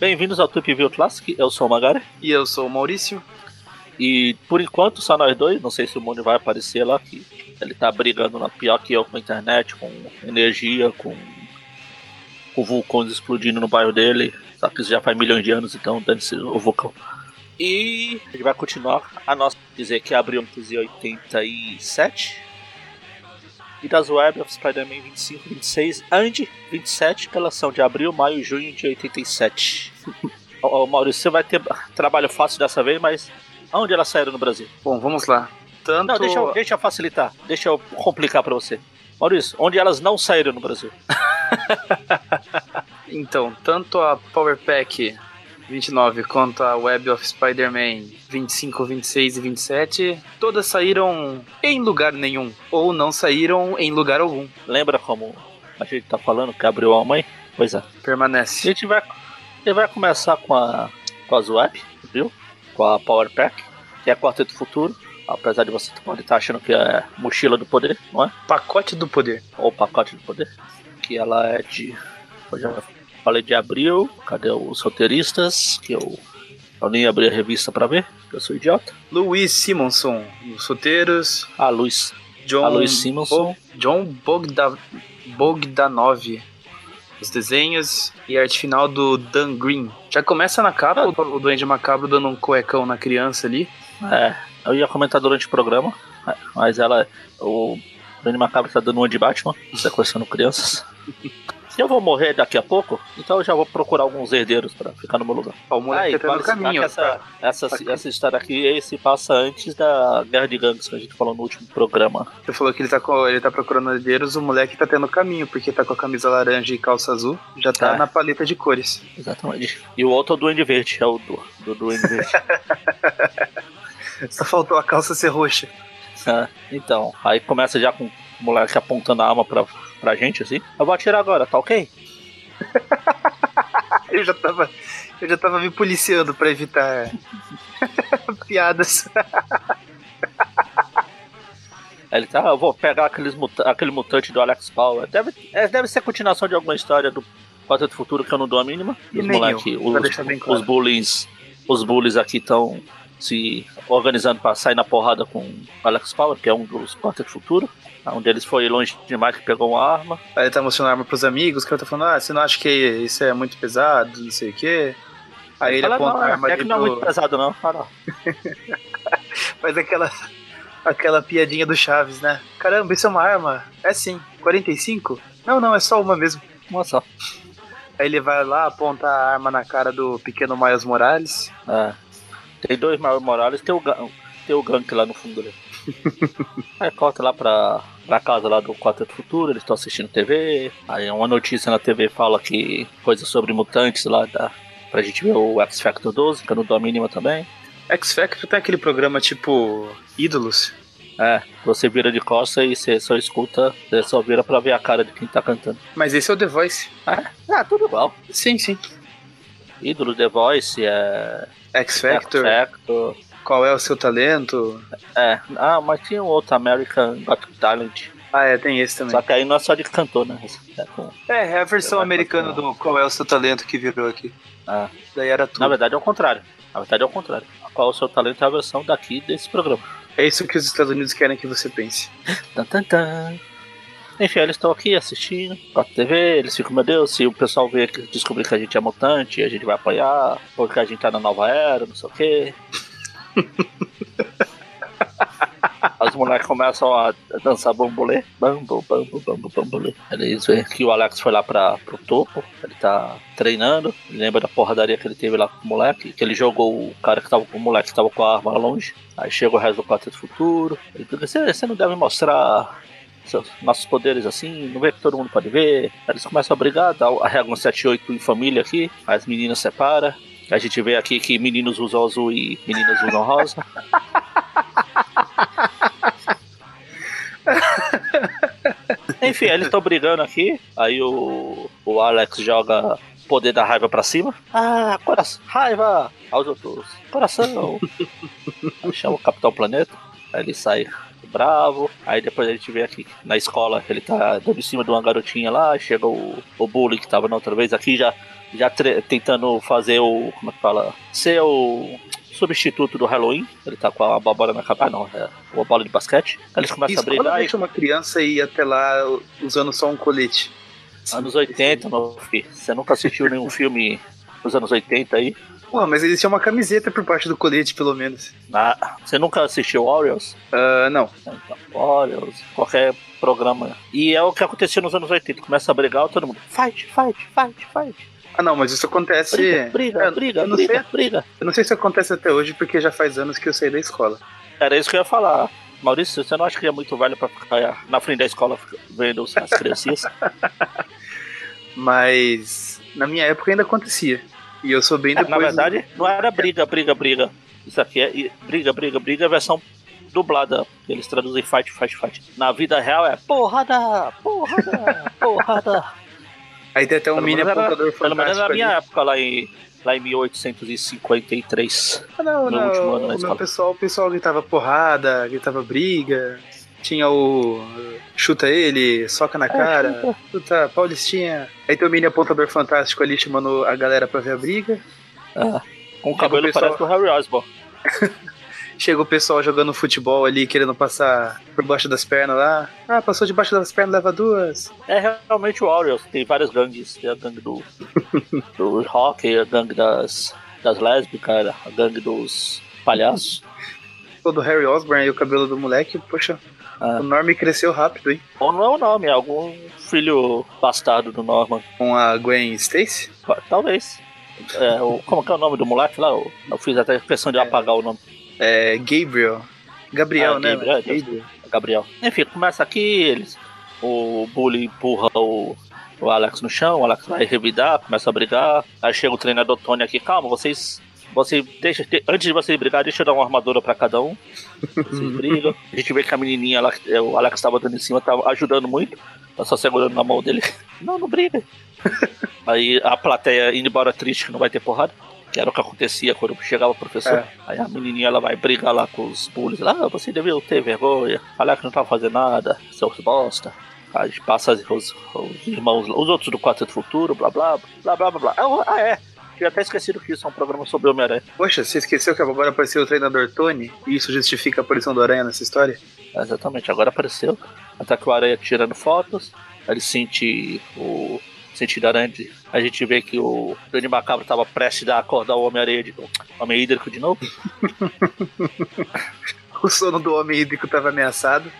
Bem-vindos ao Trip View Classic, eu sou o Magari. E eu sou o Maurício. E por enquanto só nós dois, não sei se o mundo vai aparecer lá, que ele tá brigando na pior que eu com a internet, com energia, com, com vulcões explodindo no bairro dele. Só que isso já faz milhões de anos, então dane-se o vulcão. E a gente vai continuar a nossa dizer que abriu em 1987. E das Web of Spider-Man 25, 26 and 27, que elas são de abril, maio e junho de 87. Ô, Maurício, você vai ter trabalho fácil dessa vez, mas Onde elas saíram no Brasil? Bom, vamos lá. Tanto... Não, deixa eu, deixa eu facilitar. Deixa eu complicar para você. Maurício, onde elas não saíram no Brasil? então, tanto a Power Pack 29 quanto a Web of Spider-Man 25, 26 e 27, todas saíram em lugar nenhum. Ou não saíram em lugar algum. Lembra como a gente tá falando que abriu a mãe? Pois é. Permanece. A gente vai, a gente vai começar com, a, com as web, viu? Com a Power Pack que é Quarteto Futuro. Apesar de você pode estar achando que é Mochila do Poder, não é? Pacote do Poder. Ou Pacote do Poder. Que ela é de. Eu já falei de abril. Cadê os roteiristas? Que eu, eu nem abri a revista pra ver, eu sou idiota. Luiz Simonson, os roteiros. Ah, Luiz. John, ah, Luiz Simonson. Bo John Bogda Bogdanov os desenhos e a arte final do Dan Green. Já começa na capa ah. o, o Duende Macabro dando um cuecão na criança ali. É, eu ia comentar durante o programa, mas ela. O Duende Macabro tá dando uma de Batman, sequestrando crianças. Eu vou morrer daqui a pouco, então eu já vou procurar alguns herdeiros para ficar no meu lugar. o moleque tá no caminho. Essa, tá. essa, essa história aqui se passa antes da Guerra de Gangues que a gente falou no último programa. Você falou que ele tá, ele tá procurando herdeiros, o moleque tá tendo caminho, porque tá com a camisa laranja e calça azul, já tá é. na paleta de cores. Exatamente. E o outro é o Duende Verde, é o do, do Duende Verde. Só faltou a calça ser roxa. É, então, aí começa já com o moleque apontando a arma pra pra gente, assim. Eu vou atirar agora, tá ok? eu já tava. Eu já tava me policiando pra evitar piadas. Ele tá, eu vou pegar aqueles muta aquele mutante do Alex Power. Deve, é, deve ser a continuação de alguma história do Quarteto do Futuro que eu não dou a mínima. E os moleque, os, claro. os bullies. Os bullies aqui estão se organizando para sair na porrada com o Alex Power, que é um dos Quarteto Futuro. Um deles foi longe demais que pegou uma arma. Aí ele tá mostrando a arma pros amigos, o cara tá falando, ah, você não acha que isso é muito pesado, não sei o quê. Aí ele, ele aponta não, a arma é que não é muito pesado não, fala. Faz aquela, aquela piadinha do Chaves, né? Caramba, isso é uma arma? É sim. 45? Não, não, é só uma mesmo. Uma só. Aí ele vai lá, aponta a arma na cara do pequeno Miles Morales. É. Tem dois Miles Morales, tem o, tem o Gank lá no fundo dele. Aí corta lá pra, pra casa lá do Quarteto Futuro, eles estão assistindo TV. Aí uma notícia na TV fala que coisa sobre mutantes lá, da, pra gente ver o X Factor 12, que eu não dou a mínima também. X Factor tem aquele programa tipo Ídolos. É, você vira de costa e você só escuta, você só vira pra ver a cara de quem tá cantando. Mas esse é o The Voice. É, é tudo igual. Sim, sim. Ídolo, The Voice, é. X Factor. X Factor. Qual é o seu talento? É, ah, mas tinha um outro American Got Talent. Ah, é, tem esse também. Só que aí não é só de cantor, né? É, com... é, é a versão americana do Qual é o seu talento que virou aqui. Ah. Daí era tudo. Na verdade é o contrário. Na verdade é o contrário. Qual é o seu talento é a versão daqui desse programa. É isso que os Estados Unidos querem que você pense. tan, tan, tan. Enfim, eles estão aqui assistindo a TV, eles ficam, meu Deus, se o pessoal ver descobrir que a gente é mutante, a gente vai apoiar, porque a gente tá na nova era, não sei o quê. As moleques começam a dançar bambolê. Bambo, bambo, bambo, bambolê. Eles veem que o Alex foi lá pra, pro topo. Ele tá treinando. Ele lembra da porradaria que ele teve lá com o moleque. Que ele jogou o cara que tava com o moleque que tava com a arma lá longe. Aí chega o resto do Quarteto Futuro. Ele assim, você não deve mostrar seus, nossos poderes assim, não vê que todo mundo pode ver. Aí eles começam a brigar, dá a regra 7-8 em família aqui, as meninas separam. A gente vê aqui que meninos usam azul e meninas usam rosa. Enfim, eles estão brigando aqui. Aí o, o Alex joga poder da raiva pra cima. Ah, coração, raiva! Aos outros, coração! Aí chama o Capitão Planeta. Aí ele sai bravo. Aí depois a gente vê aqui na escola, ele tá dando em cima de uma garotinha lá, chega o, o bully que tava na outra vez aqui, já, já tentando fazer o. Como é que fala? Ser o substituto do Halloween. Ele tá com a bola na cabeça. Ah, não, é uma bola de basquete. Eles começam Isso, a brigar. Quando deixa uma criança ir até lá usando só um colete. Anos 80, meu filho. Você nunca assistiu nenhum filme dos anos 80 aí? Pô, mas eles tinham uma camiseta por baixo do colete, pelo menos. Ah, você nunca assistiu Orioles? Uh, não. Então, Orioles, qualquer programa. E é o que acontecia nos anos 80. Começa a brigar, todo mundo. Fight, fight, fight, fight. Ah, não, mas isso acontece. Briga, briga, é, briga, briga, sei, briga. Eu não sei se acontece até hoje, porque já faz anos que eu saí da escola. Era isso que eu ia falar. Maurício, você não acha que é muito velho pra ficar na frente da escola vendo as criancinhas? mas na minha época ainda acontecia. E eu sou bem é, depois. Na verdade, não era briga, briga, briga. Isso aqui é briga, briga, briga, versão dublada. Eles traduzem fight, fight, fight. Na vida real é porrada, porrada, porrada. Aí tem até um pelo mini apontador fantástico. Pelo menos na minha ali. época, lá em, lá em 1853. Ah, não, não. Último ano na escola. Pessoal, o pessoal gritava porrada, gritava briga. Tinha o chuta ele, soca na é, cara, chuta. chuta Paulistinha. Aí tem o mini apontador fantástico ali chamando a galera pra ver a briga. Ah, com o cabelo pessoal... parece o Harry Osborn. Chega o pessoal jogando futebol ali, querendo passar por baixo das pernas lá. Ah, passou debaixo das pernas, leva duas. É realmente o Orioles, tem várias gangues. Tem a gangue do, do hockey, a gangue das, das lésbicas, a gangue dos palhaços. O do Harry Osborn e o cabelo do moleque, poxa, ah. o Norman cresceu rápido, hein? Ou não é o nome, é algum filho bastardo do Norman. Com a Gwen Stacy? Talvez. É, o, como que é o nome do moleque lá? Eu, eu fiz até questão de é. apagar o nome. É, Gabriel. Gabriel, ah, né? Gabriel, Gabriel. Gabriel. Enfim, começa aqui, eles. O Bully empurra o, o Alex no chão, o Alex vai revidar, começa a brigar. Aí chega o treinador Tony aqui, calma, vocês. Você deixa, antes de vocês brigar, deixa eu dar uma armadura pra cada um. Vocês brigam. A gente vê que a menininha lá, o Alex tava dando em cima, tava ajudando muito. Tá só segurando na mão dele. Não, não briga. Aí a plateia indo embora triste que não vai ter porrada que era o que acontecia quando chegava o professor. É. Aí a menininha ela vai brigar lá com os bullies. Lá, ah, você devia ter vergonha, falar que não tava fazendo nada, seus bosta. Aí passa os, os, irmãos, os outros do Quarto do Futuro, blá blá, blá blá blá blá. Ah, é. Tinha até esquecido que isso é um programa sobre Homem-Aranha. Poxa, você esqueceu que agora apareceu o treinador Tony e isso justifica a aparição do Aranha nessa história? É, exatamente, agora apareceu. Até que o Aranha tirando fotos, ele sente o sentido aranha, a gente vê que o Dani Macabro estava prestes a acordar o Homem-Areia de Homem Hídrico de novo. o sono do Homem Hídrico estava ameaçado.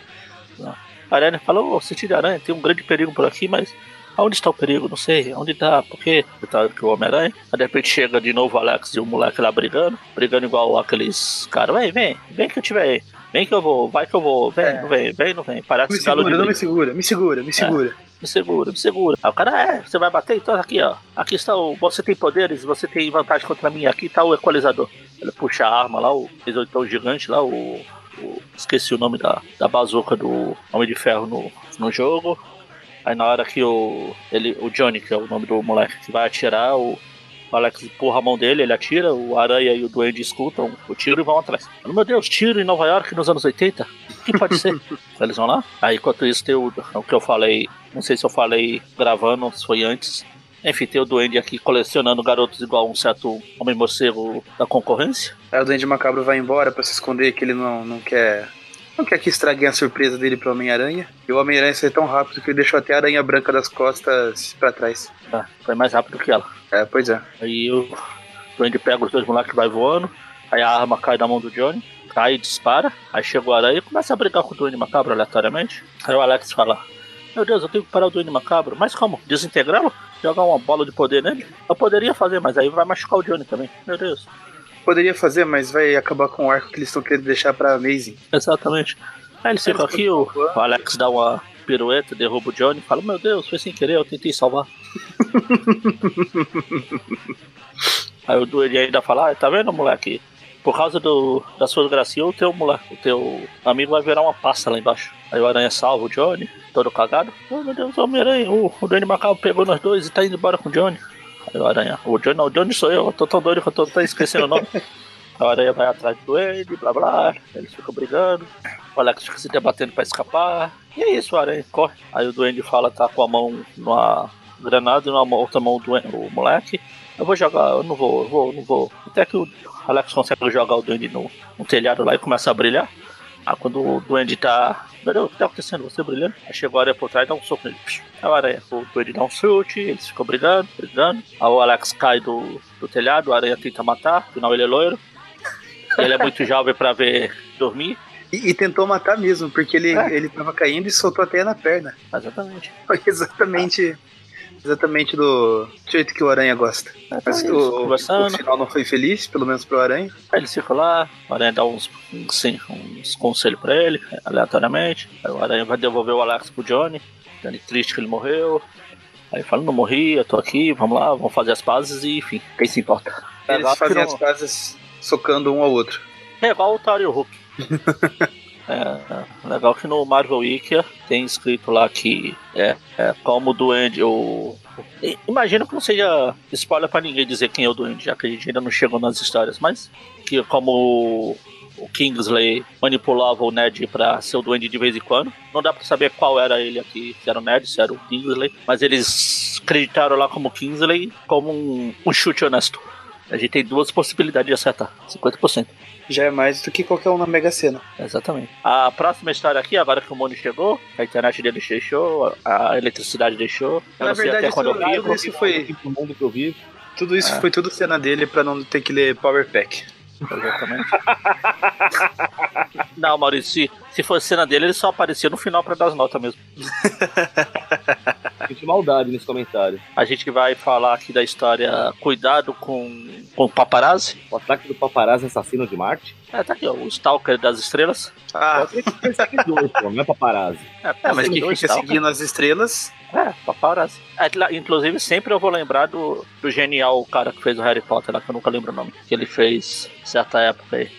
A Aranha falou, oh, sentido aranha, tem um grande perigo por aqui, mas aonde está o perigo? Não sei, onde está, porque tá que o Homem-Aranha. Aí de repente chega de novo o Alex e o moleque lá brigando, brigando igual aqueles caras, vem, vem, vem que eu tiver aí. Vem que eu vou, vai que eu vou, vem, é. não vem, vem, não vem. Parece me segura, não me segura, me segura, me segura. É me segura, me segura. Aí o cara, é, você vai bater? Então aqui, ó. Aqui está o. Você tem poderes, você tem vantagem contra mim. Aqui está o equalizador. Ele puxa a arma lá, o então gigante lá, o, o. esqueci o nome da, da bazuca do Homem de Ferro no, no jogo. Aí na hora que o. Ele, o Johnny, que é o nome do moleque, que vai atirar, o, o Alex empurra a mão dele, ele atira, o Aranha e o Duende escutam o tiro e vão atrás. Meu Deus, tiro em Nova York nos anos 80? O que pode ser? Eles vão lá. Aí enquanto isso tem o, o que eu falei não sei se eu falei gravando, se foi antes. Enfim, tem o Duende aqui colecionando garotos igual um certo homem morcego da concorrência. Aí o Duende Macabro vai embora para se esconder que ele não, não quer. Não quer que estraguem a surpresa dele pro Homem-Aranha. E o Homem-Aranha foi tão rápido que ele deixou até a aranha branca das costas para trás. Ah, foi mais rápido que ela. É, pois é. Aí o Duende pega os dois moleques e vai voando. Aí a arma cai na mão do Johnny. Cai e dispara. Aí chega o aranha e começa a brigar com o Duende Macabro aleatoriamente. Aí o Alex fala: meu Deus, eu tenho que parar o Duende Macabro. Mas como? Desintegrá-lo? Jogar uma bola de poder nele? Eu poderia fazer, mas aí vai machucar o Johnny também. Meu Deus. Poderia fazer, mas vai acabar com o arco que eles estão querendo deixar pra Amazing. Exatamente. Aí eles ficam aqui, o, o Alex dá uma pirueta, derruba o Johnny e fala: Meu Deus, foi sem querer, eu tentei salvar. aí o Duende ainda fala: ah, Tá vendo, moleque? Por causa do, das suas gracinhas, o teu, moleque, o teu amigo vai virar uma pasta lá embaixo. Aí o Aranha salva o Johnny todo cagado. Oh meu Deus, Homem-Aranha, o, o Danny Macabro pegou nós dois e tá indo embora com o Johnny. O Aranha, o Johnny não, o Johnny sou eu, eu tô tão doido que eu tô até esquecendo o nome. A aranha vai atrás do Duende, blá blá. Eles ficam brigando. O Alex fica se debatendo pra escapar. E é isso, o aranha corre. Aí o Duende fala tá com a mão numa granada e na outra mão do o moleque. Eu vou jogar, eu não vou, eu vou, não vou. Até que o Alex consegue jogar o Duende no, no telhado lá e começa a brilhar. Aí quando o Duende tá. Meu o que tá acontecendo? Você brilhando? Aí chegou a aranha por trás e dá um soco nele. Aí o aranha, o Duende dá um chute, eles ficam brigando, brigando. Aí o Alex cai do, do telhado, a aranha tenta matar, afinal ele é loiro. Ele é muito jovem pra ver dormir. E, e, tentou matar mesmo, porque ele, é. ele tava caindo e soltou a teia na perna. Exatamente. Foi exatamente exatamente do jeito que o Aranha gosta. É, Mas tá o, o, final não foi feliz, pelo menos pro Aranha. Aí ele fica lá, o Aranha dá uns, sim, uns conselhos pra ele, aleatoriamente. Aí o Aranha vai devolver o Alex pro Johnny, Johnny triste que ele morreu. Aí fala, não morri, eu tô aqui, vamos lá, vamos fazer as pazes e enfim, quem se importa. Eles fazem as pazes socando um ao outro. É igual o Tario Hulk. É, é, legal que no Marvel Wiki tem escrito lá que é, é como o Duende. O, imagino que não seja spoiler pra ninguém dizer quem é o Duende, já que a gente ainda não chegou nas histórias, mas que como o Kingsley manipulava o Ned pra ser o Duende de vez em quando. Não dá pra saber qual era ele aqui, se era o Ned, se era o Kingsley, mas eles acreditaram lá como Kingsley como um, um chute honesto. A gente tem duas possibilidades de acertar, 50% já é mais do que qualquer um na Mega Sena. Exatamente. A próxima história aqui, agora que o mundo chegou, a internet dele deixou, a eletricidade deixou. Na verdade, até quando eu vi, tudo isso foi. Mundo que eu vi. Tudo isso é. foi tudo cena dele pra não ter que ler Power Pack. Exatamente. não, Maurício, se, se fosse cena dele, ele só aparecia no final pra dar as notas mesmo. de maldade nesse comentário. A gente vai falar aqui da história Cuidado com, com o Paparazzi. O ataque do Paparazzi assassino de Marte. É, tá aqui, ó, o Stalker das Estrelas. Ah, seguidor, pô, não é Paparazzi. É, é mas quem fica Stalker. seguindo as estrelas... É, Paparazzi. É, inclusive, sempre eu vou lembrar do, do genial cara que fez o Harry Potter lá, que eu nunca lembro o nome. Que ele fez certa época aí.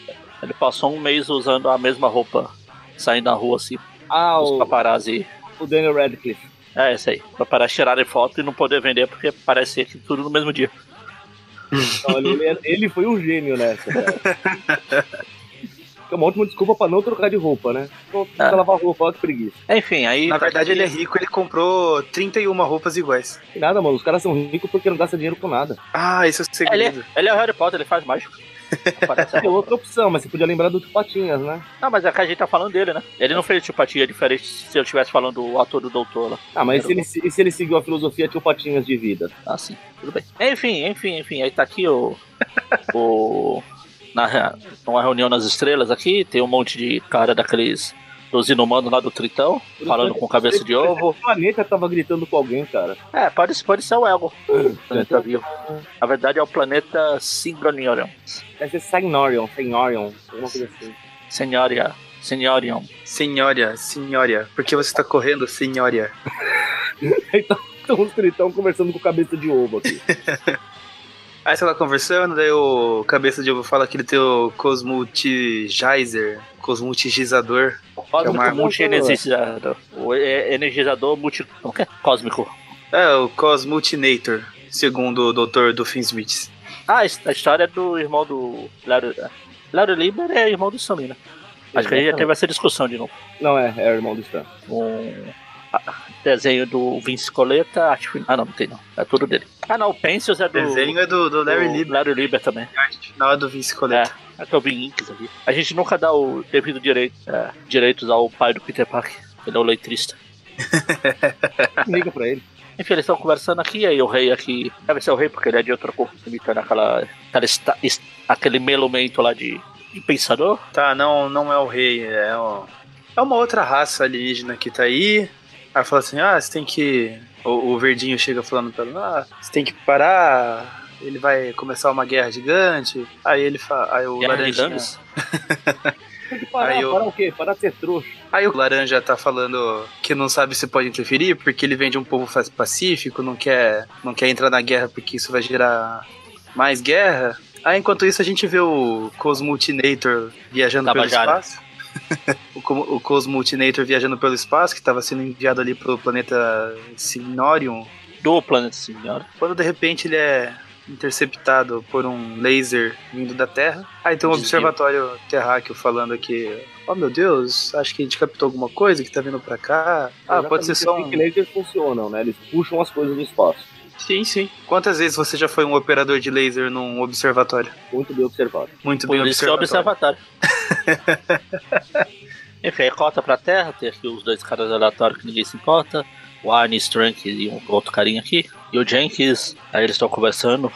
Ele passou um mês usando a mesma roupa, saindo na rua assim. Ah, os o... paparazzi. O Daniel Radcliffe. É, esse aí. Pra parar tirarem foto e não poder vender porque parecia que tudo no mesmo dia. ele, é, ele, foi um gênio nessa, É uma ótima desculpa pra não trocar de roupa, né? Não é. lavar roupa, olha que preguiça. Enfim, aí. Na verdade, ele é rico, ele comprou 31 roupas iguais. E nada, mano. Os caras são ricos porque não gastam dinheiro com nada. Ah, isso é o segredo. Ele, é, ele é o Harry Potter, ele faz mágico. é outra opção, mas você podia lembrar do Patinhas, né? Ah, mas é que a gente tá falando dele, né? Ele não fez Tio Patinhas diferente se eu estivesse falando do ator do doutor lá. Ah, mas se ele, se ele seguiu a filosofia Tio Patinhas de vida? Ah, sim, tudo bem. Enfim, enfim, enfim, aí tá aqui o. o na, uma reunião nas estrelas aqui, tem um monte de cara daqueles dos inumanos lá do Tritão, falando com cabeça de ovo. O planeta tava gritando com alguém, cara. É, pode, pode ser o Ego. planeta vivo. Na verdade é o planeta Syngronion. Deve ser Signorion, Signorion, alguma coisa assim. Senhoria. Senhorion. Senhora, senhora. Por que você tá correndo, senhora? então, os tritão conversando com cabeça de ovo aqui. Aí você tá conversando, daí o cabeça de ovo fala que ele tem o Cosmutigizer, Cosmutizador. Cósmico é multi-energizador. O energizador multi... É? Cósmico. É, o Cosmutinator, segundo o doutor do Smith. Ah, a história é do irmão do... Larry, Larry Lieber é irmão do Sam, né? Acho que a gente já teve essa discussão de novo. Não, é, é o irmão do Stan. Um desenho do Vince Coleta, acho Ah, não, não tem não. É tudo dele. Ah, não, o Pencils é do. O desenho é do, do Larry Lieber. Larry Lieber também. A arte final é do Vince Coleta. É, é que eu vi Inks ali. A gente nunca dá o devido direito, é, direitos ao pai do Peter Parker. Ele é o letrista. Liga pra ele. Enfim, eles estão conversando aqui, aí o rei aqui. Deve ser o rei porque ele é de outra cor, imitando aquela. aquela aquele melumento lá de, de pensador. Tá, não, não é o rei, é, o, é uma outra raça alienígena que tá aí. Aí fala assim, ah, você tem que. O, o verdinho chega falando pra ela, ah, você tem que parar. Ele vai começar uma guerra gigante. Aí ele fala. Aí o guerra laranjinha. Tem que parar, aí o... parar o quê? Parar de ser trouxa. Aí o laranja tá falando que não sabe se pode interferir, porque ele vem de um povo pacífico, não quer, não quer entrar na guerra porque isso vai gerar mais guerra. Aí enquanto isso a gente vê o Cosmultinator viajando pelo espaço o, o Cosmultinator viajando pelo espaço, que estava sendo enviado ali pro planeta Signorium. Do planeta Signorium. Quando de repente ele é interceptado por um laser vindo da Terra. Aí tem um Desvio. observatório terráqueo falando que, oh meu Deus, acho que a gente captou alguma coisa que tá vindo pra cá. Ah, pode ser só um. que lasers funcionam, né? Eles puxam as coisas do espaço. Sim, sim. Quantas vezes você já foi um operador de laser num observatório? Muito bem observado. Muito Por bem isso que é observatório. observatório. Enfim, aí cota pra terra, tem aqui os dois caras aleatórios que ninguém se importa. O Arne Strunk e um outro carinha aqui. E o Jenkins, aí eles estão conversando.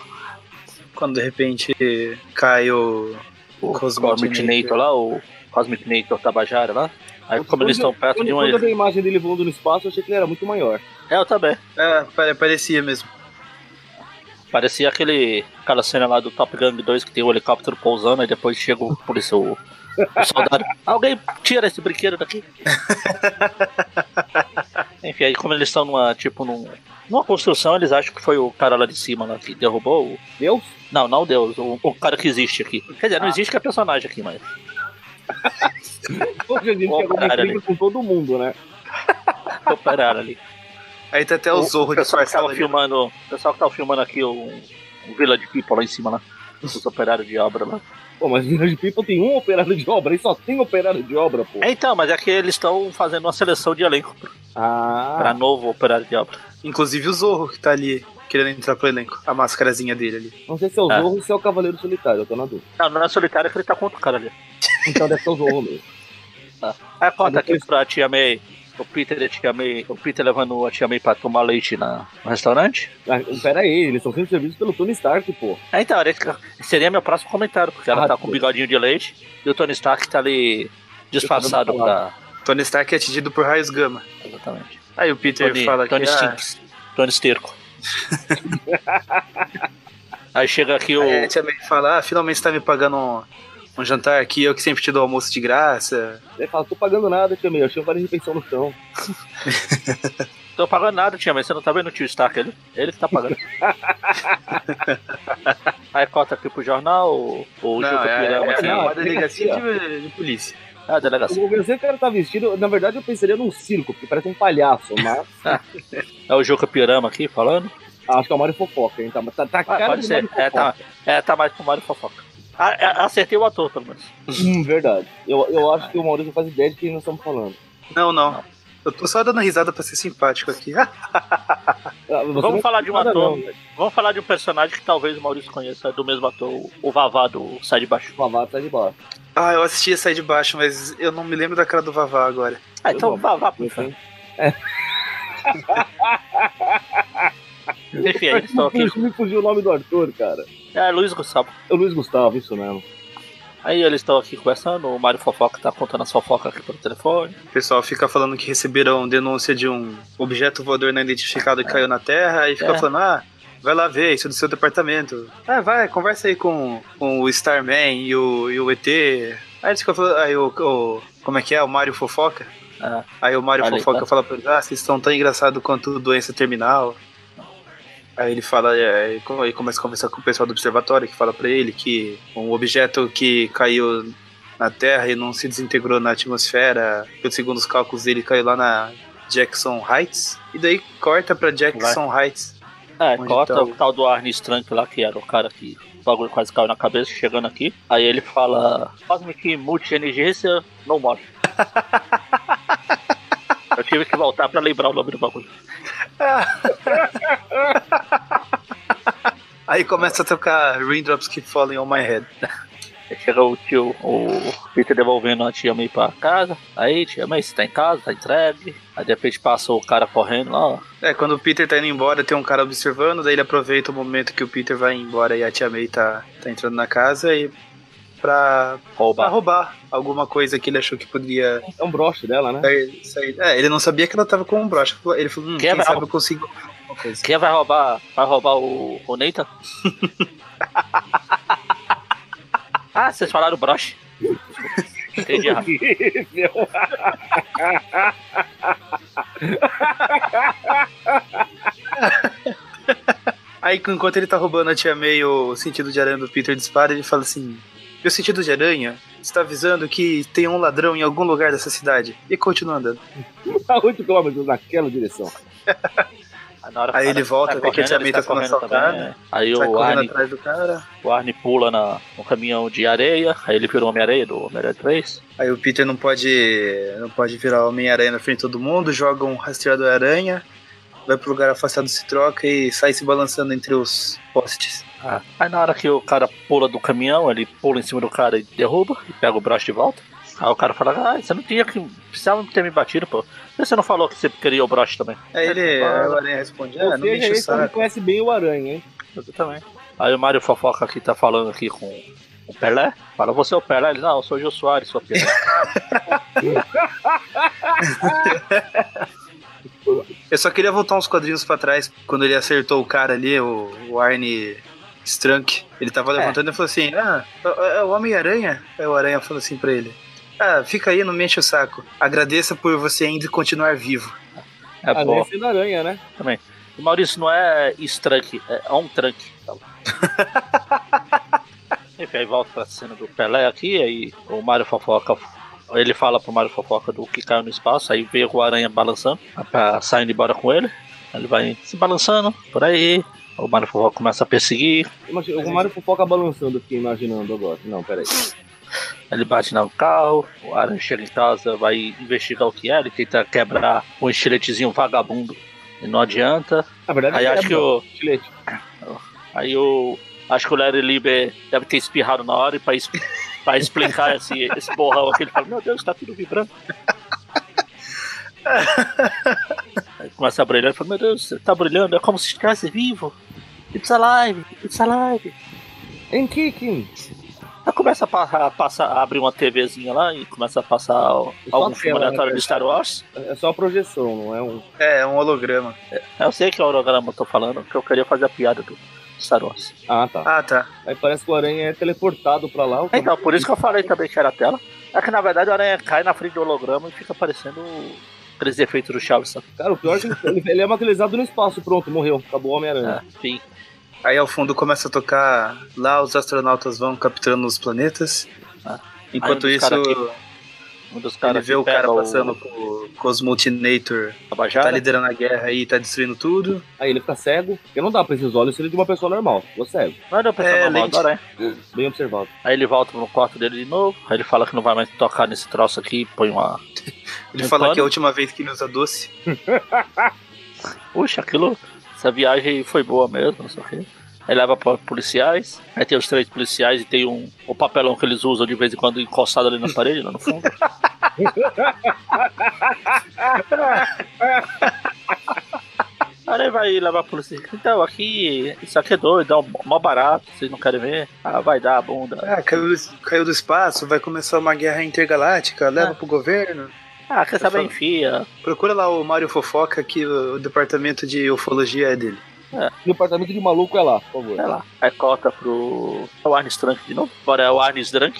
Quando de repente cai o. O Cosmic Cosmic Nator. Nator lá, o Cosmic Nator Tabajara lá. Aí como eles estão perto de um. Quando eu vi a imagem dele voando no espaço, eu achei que ele era muito maior. É, eu também. É, pare- parecia mesmo. Parecia aquele, aquela cena lá do Top Gun 2 que tem o helicóptero pousando e depois chega o, por isso, o, o soldado. Alguém tira esse brinquedo daqui. Enfim, aí como eles estão numa, tipo, num, numa construção, eles acham que foi o cara lá de cima lá que derrubou o. Deus? Não, não Deus, o, o cara que existe aqui. Quer dizer, não Ah. existe que é personagem aqui, mas. Hoje cara, briga com todo mundo, né? Operaram ali. Aí tá até o Zorro o pessoal que disfarçado filmando. O pessoal que tava filmando aqui o, o Village People lá em cima lá. Os operários de obra lá. Pô, mas Village People tem um operário de obra, e só tem operário de obra, pô. É, então, mas é que eles estão fazendo uma seleção de elenco pra Ah, novo operário de obra. Inclusive o Zorro que tá ali querendo entrar pro elenco. A máscarazinha dele ali. não sei se é o Ah. Zorro ou se é o Cavaleiro Solitário, eu tô na dúvida. Não, não é solitário é que ele tá com outro cara ali. Então deve ser o Zorro mesmo. Aí conta aqui pra tia May. O Peter e May. O Peter levando a tia May pra tomar leite na, no restaurante. Ah, pera aí, eles estão sendo servidos pelo Tony Stark, pô. É, então, esse seria meu próximo comentário, porque ela Ah, tá com um bigodinho de leite e o Tony Stark tá ali disfarçado pra. Tony Stark é atingido por raios gama. Exatamente. Aí o Peter Tony, fala Tony que. Ah, Stinks. Tony Sterco. Aí chega aqui o. Aí a tia May fala, ah, finalmente você tá me pagando um, um jantar aqui, eu que sempre te dou almoço de graça. Ele fala, tô pagando nada, tia May, eu achei um vale refeição no chão. Tô pagando nada, tia, mas você não tá vendo o tio Stark ele? Ele que tá pagando. Aí corta aqui pro jornal, o, o Juca é, Pirama é, aqui. é uma delegacia de, de polícia. Ah, a delegacia. Eu pensei que o cara tá vestido, na verdade eu pensaria num circo, porque parece um palhaço, mas É o Juca Pirama aqui falando. acho que é o Mário Fofoca, hein? Tá, tá, tá Ah, cara pode ser. É tá, é, tá mais pro Mário Fofoca. É, acertei o ator, pelo menos. Hum, verdade. Eu, eu acho que o Maurício faz ideia de quem nós estamos falando. Não, não. Eu tô só dando risada pra ser simpático aqui. Ah, Vamos não falar de um ator. não, velho. Vamos falar de um personagem que talvez o Maurício conheça, é do mesmo ator, o- Vavá do Sai de Baixo. O Vavá tá de baixo. ah, eu assisti a sair de baixo, mas eu não me lembro da cara do Vavá agora. Ah, então Vavá, favor. sei. Enfim, aí eles estão aqui. Me fugiu o nome do Arthur, cara. É Luiz Gustavo. É o Luiz Gustavo, isso mesmo. Aí eles estão aqui conversando, o Mário Fofoca tá contando as fofocas aqui pelo telefone. O pessoal fica falando que receberam denúncia de um objeto voador não identificado que caiu na Terra, aí fica É. falando, ah, vai lá ver, isso é do seu departamento. Ah, vai, conversa aí com, com o Starman e o, e o ET. Aí eles ficam falando, aí o, o- como é que é, o Mário Fofoca? Ah, Aí o Mário aí, Fofoca tá. fala pra ele, ah, vocês estão tão engraçados quanto doença terminal. Aí ele fala, é, e começa a conversar com o pessoal do observatório, que fala pra ele que um objeto que caiu na Terra e não se desintegrou na atmosfera, que segundo os cálculos dele caiu lá na Jackson Heights. E daí corta pra Jackson Heights. é, corta tá o o- tal do Arne Strank lá, que era o cara que o bagulho quase caiu na cabeça, chegando aqui. Aí ele fala, Cosmic Multi-Energência, no more. Eu tive que voltar pra lembrar o nome do bagulho. Aí começa a tocar Raindrops Keep Falling on My Head. Aí chega o tio, o Peter devolvendo a tia May pra casa. Aí, tia May, você tá em casa, tá entregue. Aí de repente passa o cara correndo lá, ó. É, quando o Peter tá indo embora, tem um cara observando, daí ele aproveita o momento que o Peter vai embora e a tia May tá, tá entrando na casa e pra, pra rouba. roubar alguma coisa que ele achou que poderia É um broche dela, né? sair. sair- É, ele não sabia que ela tava com um broche. Ele falou, hum, Quem quem, sabe roubar? eu consigo. Quem vai roubar? Vai roubar o, o Nathan? ah, vocês falaram broche. Entendi errado. Aí, enquanto ele tá roubando a tia May, o sentido de aranha do Peter dispara, ele fala assim: Meu sentido de aranha está avisando que tem um ladrão em algum lugar dessa cidade. E continua andando. A 8 km naquela direção. na hora que Aí ele cara volta, tá vê que ele correndo, também sai tá sendo também, é. Aí o correndo Arne, atrás do cara. o Arne pula na, no caminhão de areia, aí ele vira o Homem-Areia do Homem-Aranha 3. Aí o Peter não pode. não pode virar Homem-Aranha na frente de todo mundo, joga um rastreador aranha, vai pro lugar afastado, se troca e sai se balançando entre os postes. Ah. Aí na hora que o cara pula do caminhão, ele pula em cima do cara e derruba, e pega o braço de volta. Aí o cara fala, ah, você não tinha que. Precisava ter me batido, pô. Por que você não falou que você queria o broche também? Aí ele. aí o Aranha responde, ah, não me enche o saco. conhece bem o Aranha, hein? Eu também. Aí o Mário Fofoca aqui tá falando aqui com o Pelé. Fala, você é o Pelé? Ele, não, eu sou o Jô Soares, sua Pelé. Eu só queria voltar uns quadrinhos pra trás, quando ele acertou o cara ali, o, o Arne Strunk. Ele tava levantando e falou assim: Ah, é é o Homem-Aranha? Aí o Aranha falou assim pra ele: Ah, fica aí, não me enche o saco. Agradeça por você ainda continuar vivo. É Aranha bom. sendo aranha, né? O Maurício não é Strunk, é on trunk. Enfim, aí volta pra cena do Pelé aqui, aí o Mário Fofoca. Ele fala pro Mário Fofoca do que caiu no espaço, aí vê o aranha balançando, pra, saindo embora com ele. Ele vai se balançando por aí. O Mário Fofoca começa a perseguir, Imagina, o Mario Fofoca balançando aqui, imaginando agora. Não, peraí. Ele bate no carro, o Aranha chega em casa, vai investigar o que é, ele tenta quebrar um estiletezinho vagabundo e não adianta. Na verdade, Aí acho que o. Estilete. Aí o. Acho que o Larry Lieber deve ter espirrado na hora e pra, es- pra explicar esse, esse borrão aqui, ele fala, meu Deus, tá tudo vibrando. Aí começa a brilhar, ele fala, meu Deus, tá brilhando, é como se estivesse vivo. It's alive, it's alive. Em kicking. Aí começa a passar, a passar, a abrir uma TVzinha lá e começa a passar algum Só filme né, aleatório de? Star Wars. É só projeção, não é um. É, é um holograma. Eu sei que é o holograma eu tô falando, que eu queria fazer a piada do Star Wars. Ah, tá. Ah, tá. Aí parece que o Aranha é teleportado pra lá. Então, por isso que eu falei também que era a tela. É que na verdade o aranha cai na frente do holograma e fica parecendo aqueles efeitos do Chaves, sabe? Cara, o pior é que ele, ele é materializado no espaço, pronto, morreu. Acabou o Homem-Aranha. É, enfim. Aí ao fundo começa a tocar. Lá os astronautas vão capturando os planetas. Ah. Enquanto isso, aqui Um dos ele caras vê que o cara passando com, com os Multinator. Tá liderando a guerra aí, tá destruindo tudo. Aí ele fica cego, porque não dá pra esses olhos ser de uma pessoa normal. Ficou cego. Não é pessoa É, normal lente. do aranha. Bem observado. Aí ele volta no quarto dele de novo. Aí ele fala que não vai mais tocar nesse troço aqui. Põe uma. Ele Um fala pano? que é a última vez que ele usa doce. Puxa, aquilo. Essa viagem foi boa mesmo, não sei o quê. Aí leva para policiais. Aí tem os três policiais e tem um, o papelão que eles usam de vez em quando encostado ali na parede, lá no fundo. Aí vai levar a polícia. Então, aqui, isso aqui é doido, é um mó barato, vocês não querem ver? Ah, vai dar a bunda. Ah, caiu, caiu do espaço, vai começar uma guerra intergaláctica, leva Ah. pro governo. Ah, quer saber? Enfia. Procura lá o Mário Fofoca, que o departamento de ufologia é dele. O departamento de maluco é lá, por favor. Sei lá. Aí corta pro. É o Arnes Drunk de novo. Agora é o Arnes Drunk.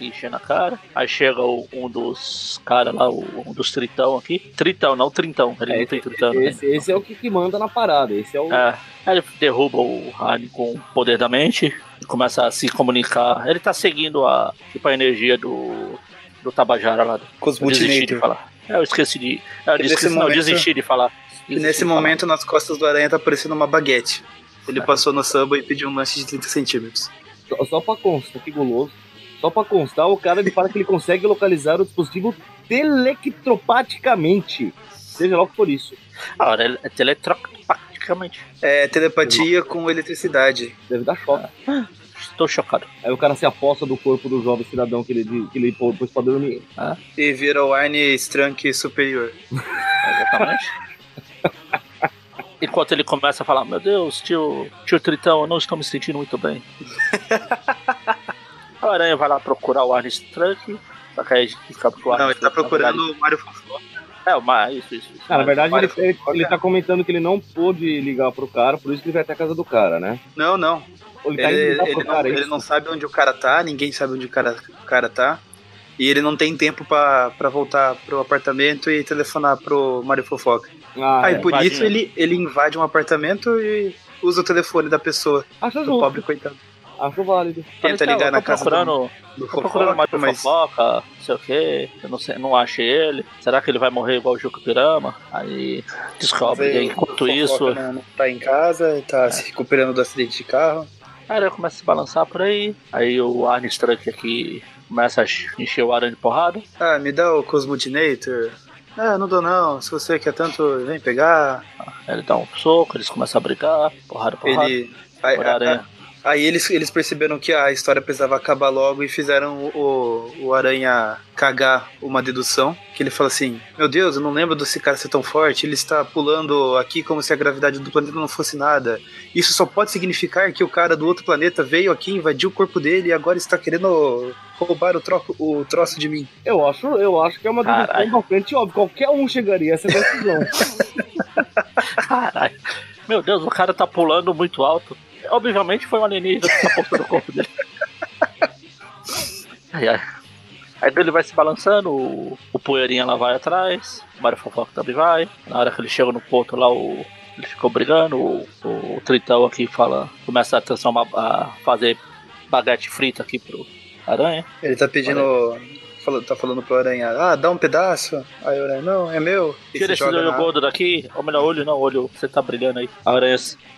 enchendo a cara. Aí chega o- um dos caras lá, o- um dos tritão aqui. Tritão, não trintão. Ele É, não tem tritão. né? Esse, esse é o que, que manda na parada. Esse é o. É, aí ele derruba o Arne com o poder da mente e começa a se comunicar. Ele tá seguindo a, tipo, a energia do, do Tabajara lá. Com os Eu desisti de falar. É, eu esqueci de. Eu esqueci, não, eu momento- desisti de falar. E nesse momento, nas costas do aranha tá parecendo uma baguete. Ele É. passou no samba e pediu um lanche de 30 centímetros. Só, só pra constar, que guloso. Só pra constar, o cara ele fala que ele consegue localizar o dispositivo telectropaticamente. Seja lá o que for isso. Ah, é teletropaticamente. É telepatia com eletricidade. Deve dar choque. Estou chocado. Aí o cara se aposta do corpo do jovem cidadão que ele, que ele pô- pôs pra dormir. E vira o Arne Strunk superior. Exatamente. Enquanto ele começa a falar, meu Deus, tio, tio Tritão, eu não estou me sentindo muito bem. a aranha vai lá procurar o Arnes Trunk, só que aí fica pro Não, ele tá procurando verdade- o Mário Fofoca. É, mas isso, isso. isso Ah, na verdade, ele, ele, Fofoca. ele tá comentando que ele não pôde ligar pro cara, por isso que ele vai até a casa do cara, né? Não, não. Ele tá Ele, ele pro não, cara, é ele não sabe onde o cara tá, ninguém sabe onde o cara, o cara tá. E ele não tem tempo pra, pra voltar pro apartamento e telefonar pro Mário Fofoca. Ah, Aí é. por isso ele, ele invade um apartamento e usa o telefone da pessoa, Acha do pobre coitado. Acho válido. Tenta Então, ligar eu na casa procurando, do, do tô procurando mais mas... fofoca, não sei o que, eu não, sei, não achei ele. Será que ele vai morrer igual o Juca Pirama? Aí descobre. Aí enquanto isso, Não, não tá em casa, tá se recuperando do acidente de carro. aí ele começa a se balançar por aí. Aí o Arne Strunk aqui começa a encher o aranha de porrada. Ah, me dá o Cosmodinator. Ah, não dou não. Se você quer tanto, vem pegar. Ele dá um soco, eles começam a brigar, porrada, porrada. Ele. Aí, Por aranha. Aí eles, eles perceberam que a história precisava acabar logo e fizeram o, o Aranha cagar uma dedução. Que ele fala assim: Meu Deus, eu não lembro desse cara ser tão forte. Ele está pulando aqui como se a gravidade do planeta não fosse nada. Isso só pode significar que o cara do outro planeta veio aqui, invadiu o corpo dele e agora está querendo roubar o, troco, o troço de mim. Eu acho, eu acho que é uma Caralho. bastante óbvia. Qualquer um chegaria a essa decisão. Caralho. Meu Deus, o cara tá pulando muito alto. Obviamente foi um alienígena que tá postando o corpo dele. Ai, ai. Aí ele vai se balançando, o, o poeirinha lá vai atrás, o Mario Fofoca também vai. Na hora que ele chega no ponto lá, o, ele ficou brigando, o, o Tritão aqui fala, começa a transformar, a fazer baguete frita aqui pro aranha. Ele tá pedindo. Fala- tá falando pro Aranha: Ah, dá um pedaço. Aí o Aranha: Não, é meu. E Tira se esse olho na- gordo daqui, ou melhor, olho não, olho, você tá brilhando aí. A aranha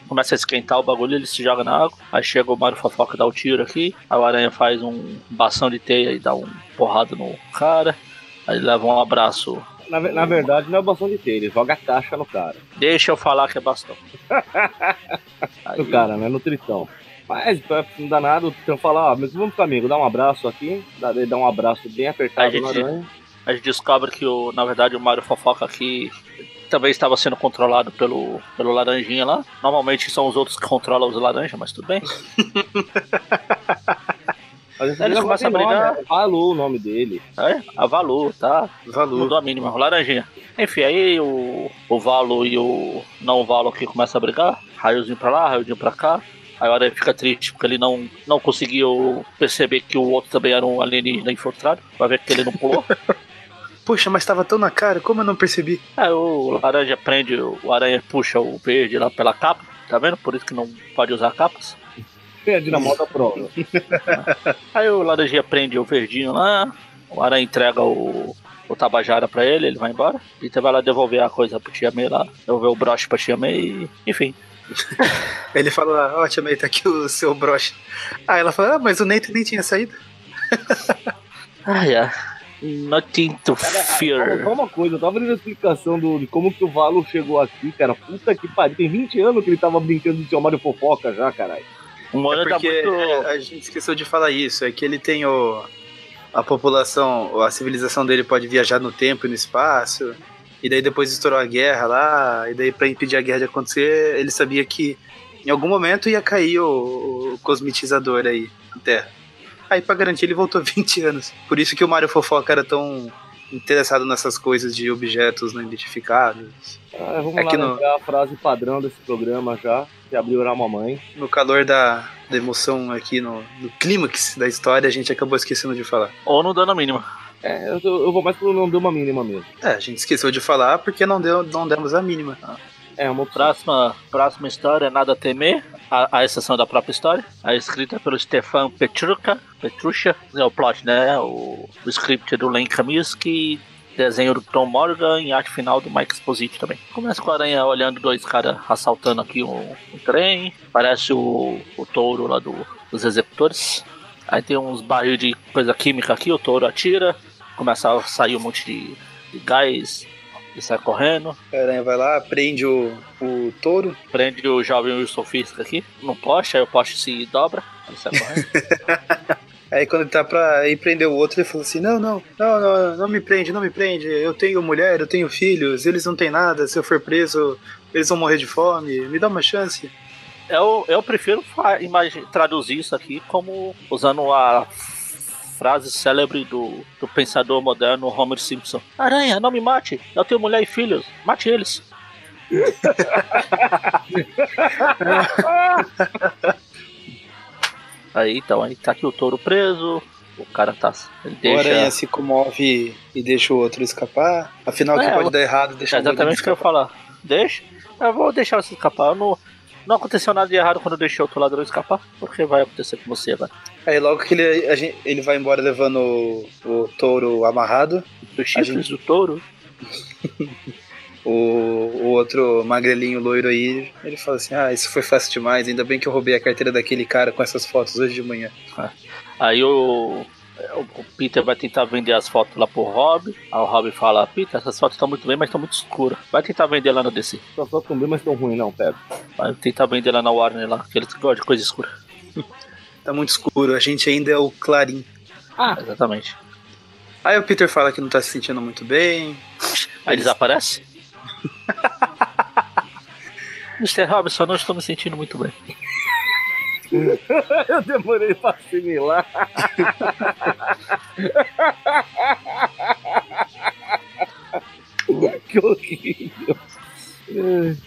começa a esquentar o bagulho, ele se joga na água. Aí chega o Mario Fofoca, dá o tiro aqui. Aí o aranha faz um bastão de teia e dá um porrada no cara. Aí ele leva um abraço. Na, na verdade, não é bastão de ter, ele joga a caixa no cara. Deixa eu falar que é bastão. No cara, né? No tritão. Mas, pra- não dá nada, o tritão fala, ó, mas vamos comigo, dá um abraço aqui. Dá, ele dá um abraço bem apertado A no gente- aranha. a gente descobre que, o, na verdade, o Mario Fofoca aqui também estava sendo controlado pelo, pelo laranjinha lá. Normalmente são os outros que controlam os laranjas, mas tudo bem. Começam tem a brigar. nome, é Falou o nome dele. É, a Valu, tá? Valu. Mudou a mínima, o laranjinha. Enfim, aí o, o Valo e o não Valo aqui começam a brigar. Raiozinho pra lá, raiozinho pra cá. Aí o Aranha fica triste porque ele não, não conseguiu perceber que o outro também era um alienígena infiltrado. Vai ver que ele não pulou. Poxa, mas tava tão na cara, como eu não percebi? aí o laranja prende, o Aranha puxa o verde lá pela capa. Tá vendo? Por isso que não pode usar capas. É a dinamota prova. Aí o laranjinha prende o verdinho lá. O Aranha entrega o, o Tabajara pra ele, ele vai embora. E você vai lá devolver a coisa pro Tia May lá. Devolver o broche pra Tia May e... Enfim. Ele fala, ó, tia May, tá aqui o seu broche. Aí ela fala, ah, mas o Nathan nem tinha saído. Ai, ai. Nothing to Só fear. uma coisa, eu tava vendo a explicação do, de como que o Valo chegou aqui, cara. Puta que pariu. Tem 20 anos que ele tava brincando de o Mario Fofoca já, caralho. Um É dá porque muito. é, a gente esqueceu de falar isso, é que ele tem o. A população, a civilização dele pode viajar no tempo e no espaço. E daí depois estourou a guerra lá, e daí pra impedir a guerra de acontecer, ele sabia que em algum momento ia cair o, o cosmetizador aí na Terra. Aí pra garantir ele voltou 20 anos. Por isso que o Mario Fofoca era tão interessado nessas coisas de objetos não identificados. Ah, vamos É lá que no- a frase padrão desse programa já, que abriu a mamãe. No calor da, da emoção aqui, no, no clímax da história, a gente acabou esquecendo de falar. Ou não dando a mínima. É, eu, eu vou mais pro não deu uma mínima mesmo. É, a gente esqueceu de falar porque não, deu, não demos a mínima. É, uma. Próxima, próxima história, Nada a Temer, a, a exceção da própria história. A escrita pelo Stefan Petruca, Petrucha, é o plot, né? O, o script do Len Kaminsky, desenho do Tom Morgan e arte final do Mike Exposito também. Começa com a aranha olhando dois caras assaltando aqui um, um trem. Parece o, o touro lá do, dos executores. Aí tem uns barril de coisa química aqui, o touro atira. Começa a sair um monte de, de gás e sai correndo. Aranha vai lá, prende o, o touro. Prende o jovem Wilson Fisk aqui no poste, aí o poste se dobra, aí sai correndo. Aí quando ele tá pra ir prender o outro, ele fala assim: Não, não, não, não, não me prende, não me prende. Eu tenho mulher, eu tenho filhos, eles não têm nada. Se eu for preso, eles vão morrer de fome. Me dá uma chance. eu, eu prefiro traduzir isso aqui como usando a frase célebre do, do pensador moderno Homer Simpson: Aranha, não me mate, eu tenho mulher e filhos, mate eles. Aí então, aí tá aqui o touro preso, o cara tá. Ele O aranha deixa. se comove e deixa o outro escapar. Afinal, o que É, pode eu- dar errado, deixa É exatamente o que eu ia falar. Deixa. Eu vou deixar você escapar. Eu não, não aconteceu nada de errado quando eu deixei o outro ladrão escapar. Por que vai acontecer com você agora? Aí logo que ele, a gente- ele vai embora levando o, o touro amarrado, Os chifres gente- do touro? o, o outro magrelinho loiro aí, ele fala assim: Ah, isso foi fácil demais, ainda bem que eu roubei a carteira daquele cara com essas fotos hoje de manhã. Aí o, o Peter vai tentar vender as fotos lá pro Rob. Aí o Rob fala: Peter, essas fotos estão muito bem, mas estão muito escuras. Vai tentar vender lá no DC. Só só tão bem, mas tão ruim, não, pera. Vai tentar vender lá na Warner lá, que eles gostam de coisa escura. Tá muito escuro, a gente ainda é o Clarim. Exatamente. Aí o Peter fala que não tá se sentindo muito bem. Aí desaparece. Mr. Robinson, não estou me sentindo muito bem. Eu demorei pra assimilar. que horrível.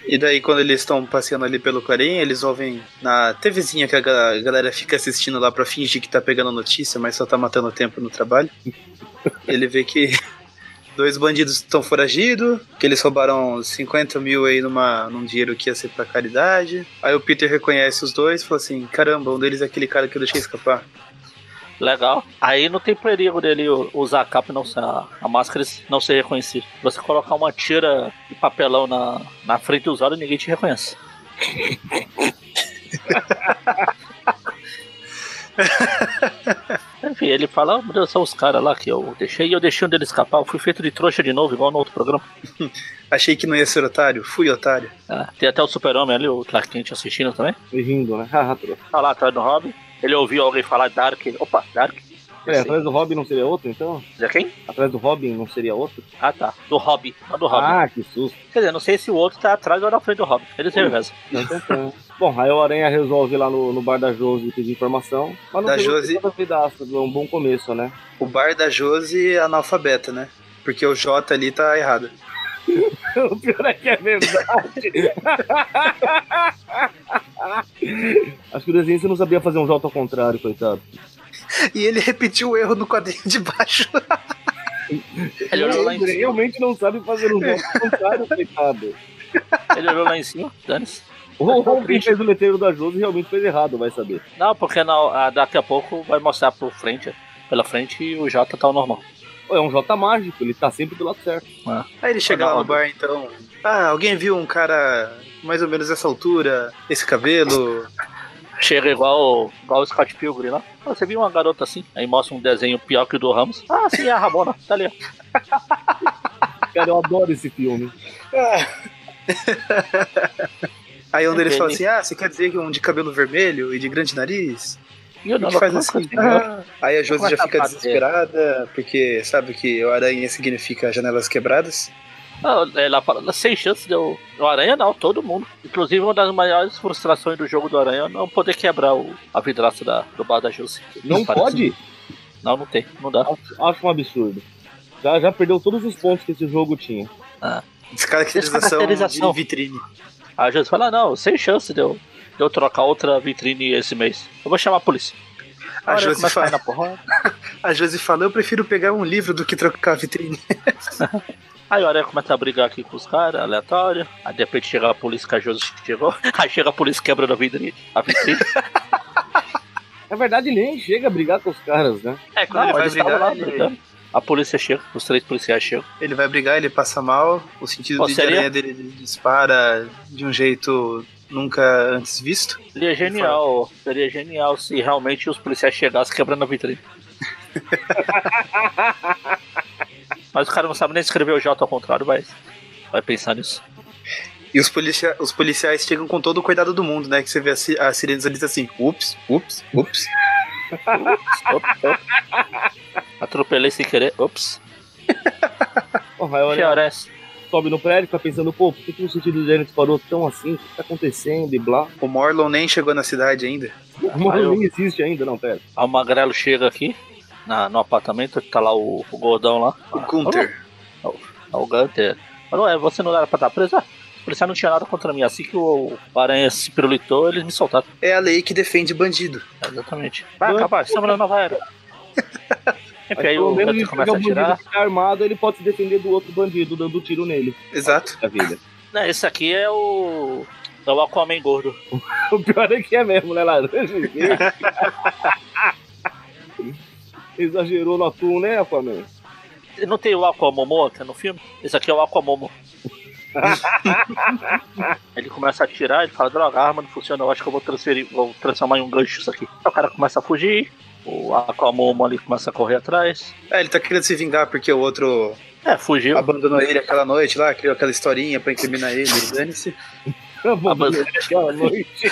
E daí, quando eles estão passeando ali pelo Clarim, eles ouvem na TVzinha que a ga- galera fica assistindo lá pra fingir que tá pegando notícia, mas só tá matando tempo no trabalho. Ele vê que dois bandidos estão foragidos, que eles roubaram 50 mil aí numa, num dinheiro que ia ser pra caridade. Aí o Peter reconhece os dois e fala assim: caramba, um deles é aquele cara que eu deixei escapar. Legal. Aí não tem perigo dele usar a capa e não ser, a, a máscara não ser reconhecido. Você colocar uma tira de papelão na, na frente dos olhos, ninguém te reconhece. Enfim, ele fala, oh, meu Deus, são os caras lá que eu deixei e eu deixei um dele escapar. Eu fui feito de trouxa de novo, igual no outro programa. Achei que não ia ser otário, fui otário. Ah, tem até o super-homem ali, o Clark Kent assistindo também. Rindo, né? Tá lá atrás do Robin. Ele ouviu alguém falar Dark. ele, Opa, Dark. É, atrás do Robin não seria outro, então? De quem? Atrás do Robin não seria outro? Ah, tá. Do Robin. Não do Robin. Ah, que susto. Quer dizer, não sei se o outro tá atrás ou na frente do Robin. Revezam. Então, tá. Bom, aí o Aranha resolve lá no, no bar da Josi pedir informação. Mas não Da Josi? vidaça, é um bom começo, né? O bar da Josi é analfabeta, né? Porque o J ali tá errado. o pior é que é verdade. Acho que o desenho você não sabia fazer um J ao contrário, coitado. E ele repetiu o erro no quadrinho de baixo. Ele olhou lá em Ele cima. realmente não sabe fazer um J ao contrário, coitado. Ele olhou lá em cima. Dane-se. Ou quem fez o letreiro da Josi realmente fez errado, vai saber. Não, porque na, ah, daqui a pouco vai mostrar por frente. Pela frente e o J tá o normal. É um J mágico, ele tá sempre do lado certo. Aí ele chega Ah, lá no bar, então. Ah, alguém viu um cara mais ou menos essa altura, esse cabelo? Chega igual, igual o Scott Pilgrim lá. Ah, Você viu uma garota assim? Aí mostra um desenho pior que o do Ramos. Ah, sim, é a Ramona. Tá ali. Cara, eu adoro esse filme. Aí um deles Ele- fala assim: Ah, você quer dizer que um de cabelo vermelho e de grande nariz? E faz assim? Ah. Aí a Josi já fica bater. desesperada, porque sabe que o aranha significa janelas quebradas. Ah, Ela fala, sem chance de eu. O Aranha não, todo mundo. Inclusive, uma das maiores frustrações do jogo do Aranha é não poder quebrar o, a vidraça da, do bar da Jussi. Não pode? Não, não tem, não dá. Acho, acho um absurdo. Já, já perdeu todos os pontos que esse jogo tinha. Descaracterização, Descaracterização. de vitrine. A Jussi fala: não, sem chance de eu, de eu trocar outra vitrine esse mês. Eu vou chamar a polícia. A Josi fala-. A Josi fala: Eu prefiro pegar um livro do que trocar a vitrine. Aí o Aranha começa a brigar aqui com os caras, aleatório. Aí de repente chega a polícia que a Josi chegou. Aí chega a polícia quebrando a vitrine. A vitrine. Na verdade, ele nem chega a brigar com os caras, né? É, quando Não, ele vai brigar, lá ele, brigando. A polícia chega, os três policiais chegam. ele vai brigar, ele passa mal. O sentido Qual de seria? aranha dele ele dispara de um jeito nunca antes visto. Seria genial, seria genial se realmente os policiais chegassem quebrando a vitrine. mas o cara não sabe nem escrever o J ao contrário, mas vai pensar nisso. E os, policia os policiais chegam com todo o cuidado do mundo, né? Que você vê as, si- as sirenes ali assim, ups, ups, ups. Atropelei sem querer, ops. Bom, aí o Que Aranha hora é essa? Sobe no prédio, fica pensando, pô, por que, que o sentido dele disparou tão assim? O que tá acontecendo? E blá. O Morlon nem chegou na cidade ainda. O Moro eu- nem existe ainda, não, pera. Aí o Magrelo chega aqui na, no apartamento, tá lá o, o gordão lá. O Gunther. Ah, o Gunter. Falou, é, você não era pra estar preso? Ah, os policiais não tinham nada contra mim. Assim que o, o Aranha se pirulitou, eles me soltaram. É a lei que defende bandido. Exatamente. Vai acabar, estamos na nova era. Enfim, Mas aí pelo o ele começa a bandido que tá armado, ele pode se defender do outro bandido dando tiro nele. Exato. Da vida. Né, esse aqui é o. É o Aquaman gordo. O pior é que é mesmo, né? Laranja. Exagerou no atum, né, Aquaman? Não tem o Aquamomo que é no filme? Esse aqui é o Aquamomo. ele começa a atirar, ele fala, droga, a arma não funciona, eu acho que eu vou transferir, vou transformar em um gancho isso aqui. Aí o cara começa a fugir, o Aquamomo ali começa a correr atrás. É, ele tá querendo se vingar porque o outro É, fugiu. abandonou ele aquela noite lá, criou aquela historinha pra incriminar ele, dane-se. Vamos aquela noite.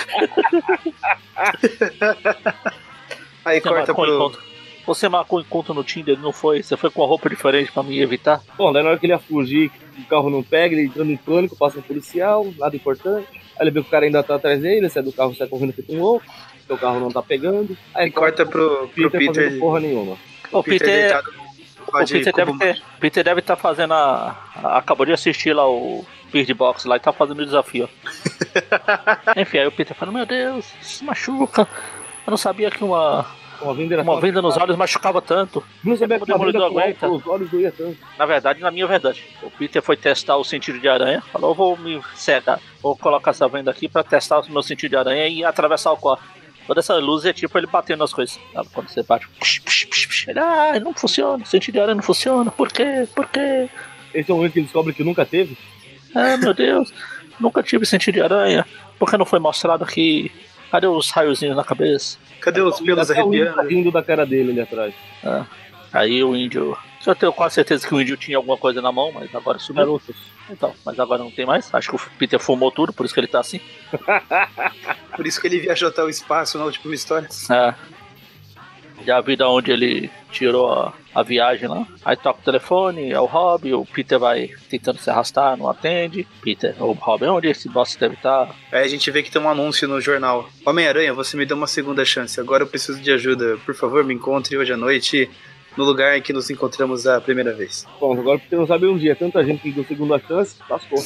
Aí Você corta pro. encontro. Você marcou encontro no Tinder, não foi? Você foi com uma roupa diferente pra me evitar? Bom, daí na hora que ele ia fugir, o carro não pega, ele entrando em pânico, passa um policial, nada importante. Aí ele vê que o cara ainda tá atrás dele, ele sai do carro, sai correndo feito um louco, seu carro não tá pegando. Aí E corta pro, pro Peter, Peter. fazendo porra nenhuma. O Peter, o Peter deve ter. Peter deve estar fazendo a, a- Acabou de assistir lá o Bird Box lá e tá fazendo o desafio. Enfim, aí o Peter fala, meu Deus, isso machuca. Eu não sabia que uma, Uma venda, uma venda nos olhos machucava tanto. Não sabia que o uma venda aguenta. os olhos doía tanto. Na verdade, na minha verdade. O Peter foi testar o sentido de aranha. Falou, eu vou me cegar. Vou colocar essa venda aqui pra testar o meu sentido de aranha e atravessar o quarto. Toda essa luz é tipo ele batendo nas coisas. Sabe? Quando você bate. psh, psh, psh, psh. Ele, ah, não funciona. O sentido de aranha não funciona. Por quê? Por quê? Esse é o momento que ele descobre que nunca teve. Ah, meu Deus. Nunca tive sentido de aranha. Por que não foi mostrado aqui? Cadê os raiozinhos na cabeça? Cadê os pelos tá arrepiando? rindo da cara dele ali atrás. Ah, aí o índio. Eu tenho quase certeza que o índio tinha alguma coisa na mão, mas agora sumiu. Garotos. Então, mas agora não tem mais. Acho que o Peter fumou tudo, por isso que ele tá assim. Por isso que ele viajou até o espaço na última história. É. E a vida onde ele tirou a, a viagem lá. Aí toca o telefone, é o Rob, o Peter vai tentando se arrastar, não atende. Peter, o Rob, onde esse boss deve estar? Aí a gente vê que tem um anúncio no jornal. Homem-Aranha, você me deu uma segunda chance. Agora eu preciso de ajuda. Por favor, me encontre hoje à noite no lugar em que nos encontramos a primeira vez. Bom, agora porque não sabe um dia, tanta gente que deu segunda chance, lascou.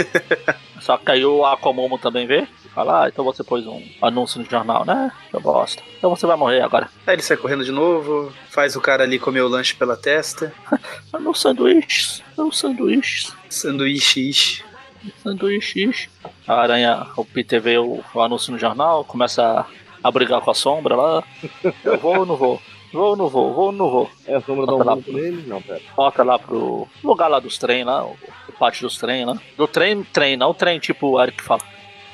Só que aí o Aquamomo também vê. e Fala, ah, então você pôs um anúncio no jornal, né? Eu bosta. Então você vai morrer agora. Aí ele sai correndo de novo, faz o cara ali comer o lanche pela testa. Meus sanduíches, meus sanduíches. Sanduíche. Sanduíche. A aranha, o Peter vê o, o anúncio no jornal, começa a, a brigar com a sombra lá. Eu vou ou não vou? Vou ou não vou? Vou ou não vou? É a sombra dá um Bota lá. banco nele? Não, pera. Volta lá pro lugar lá dos trem lá, o, pátio dos trem lá. Do trem, trem, não o trem tipo o Eric fala.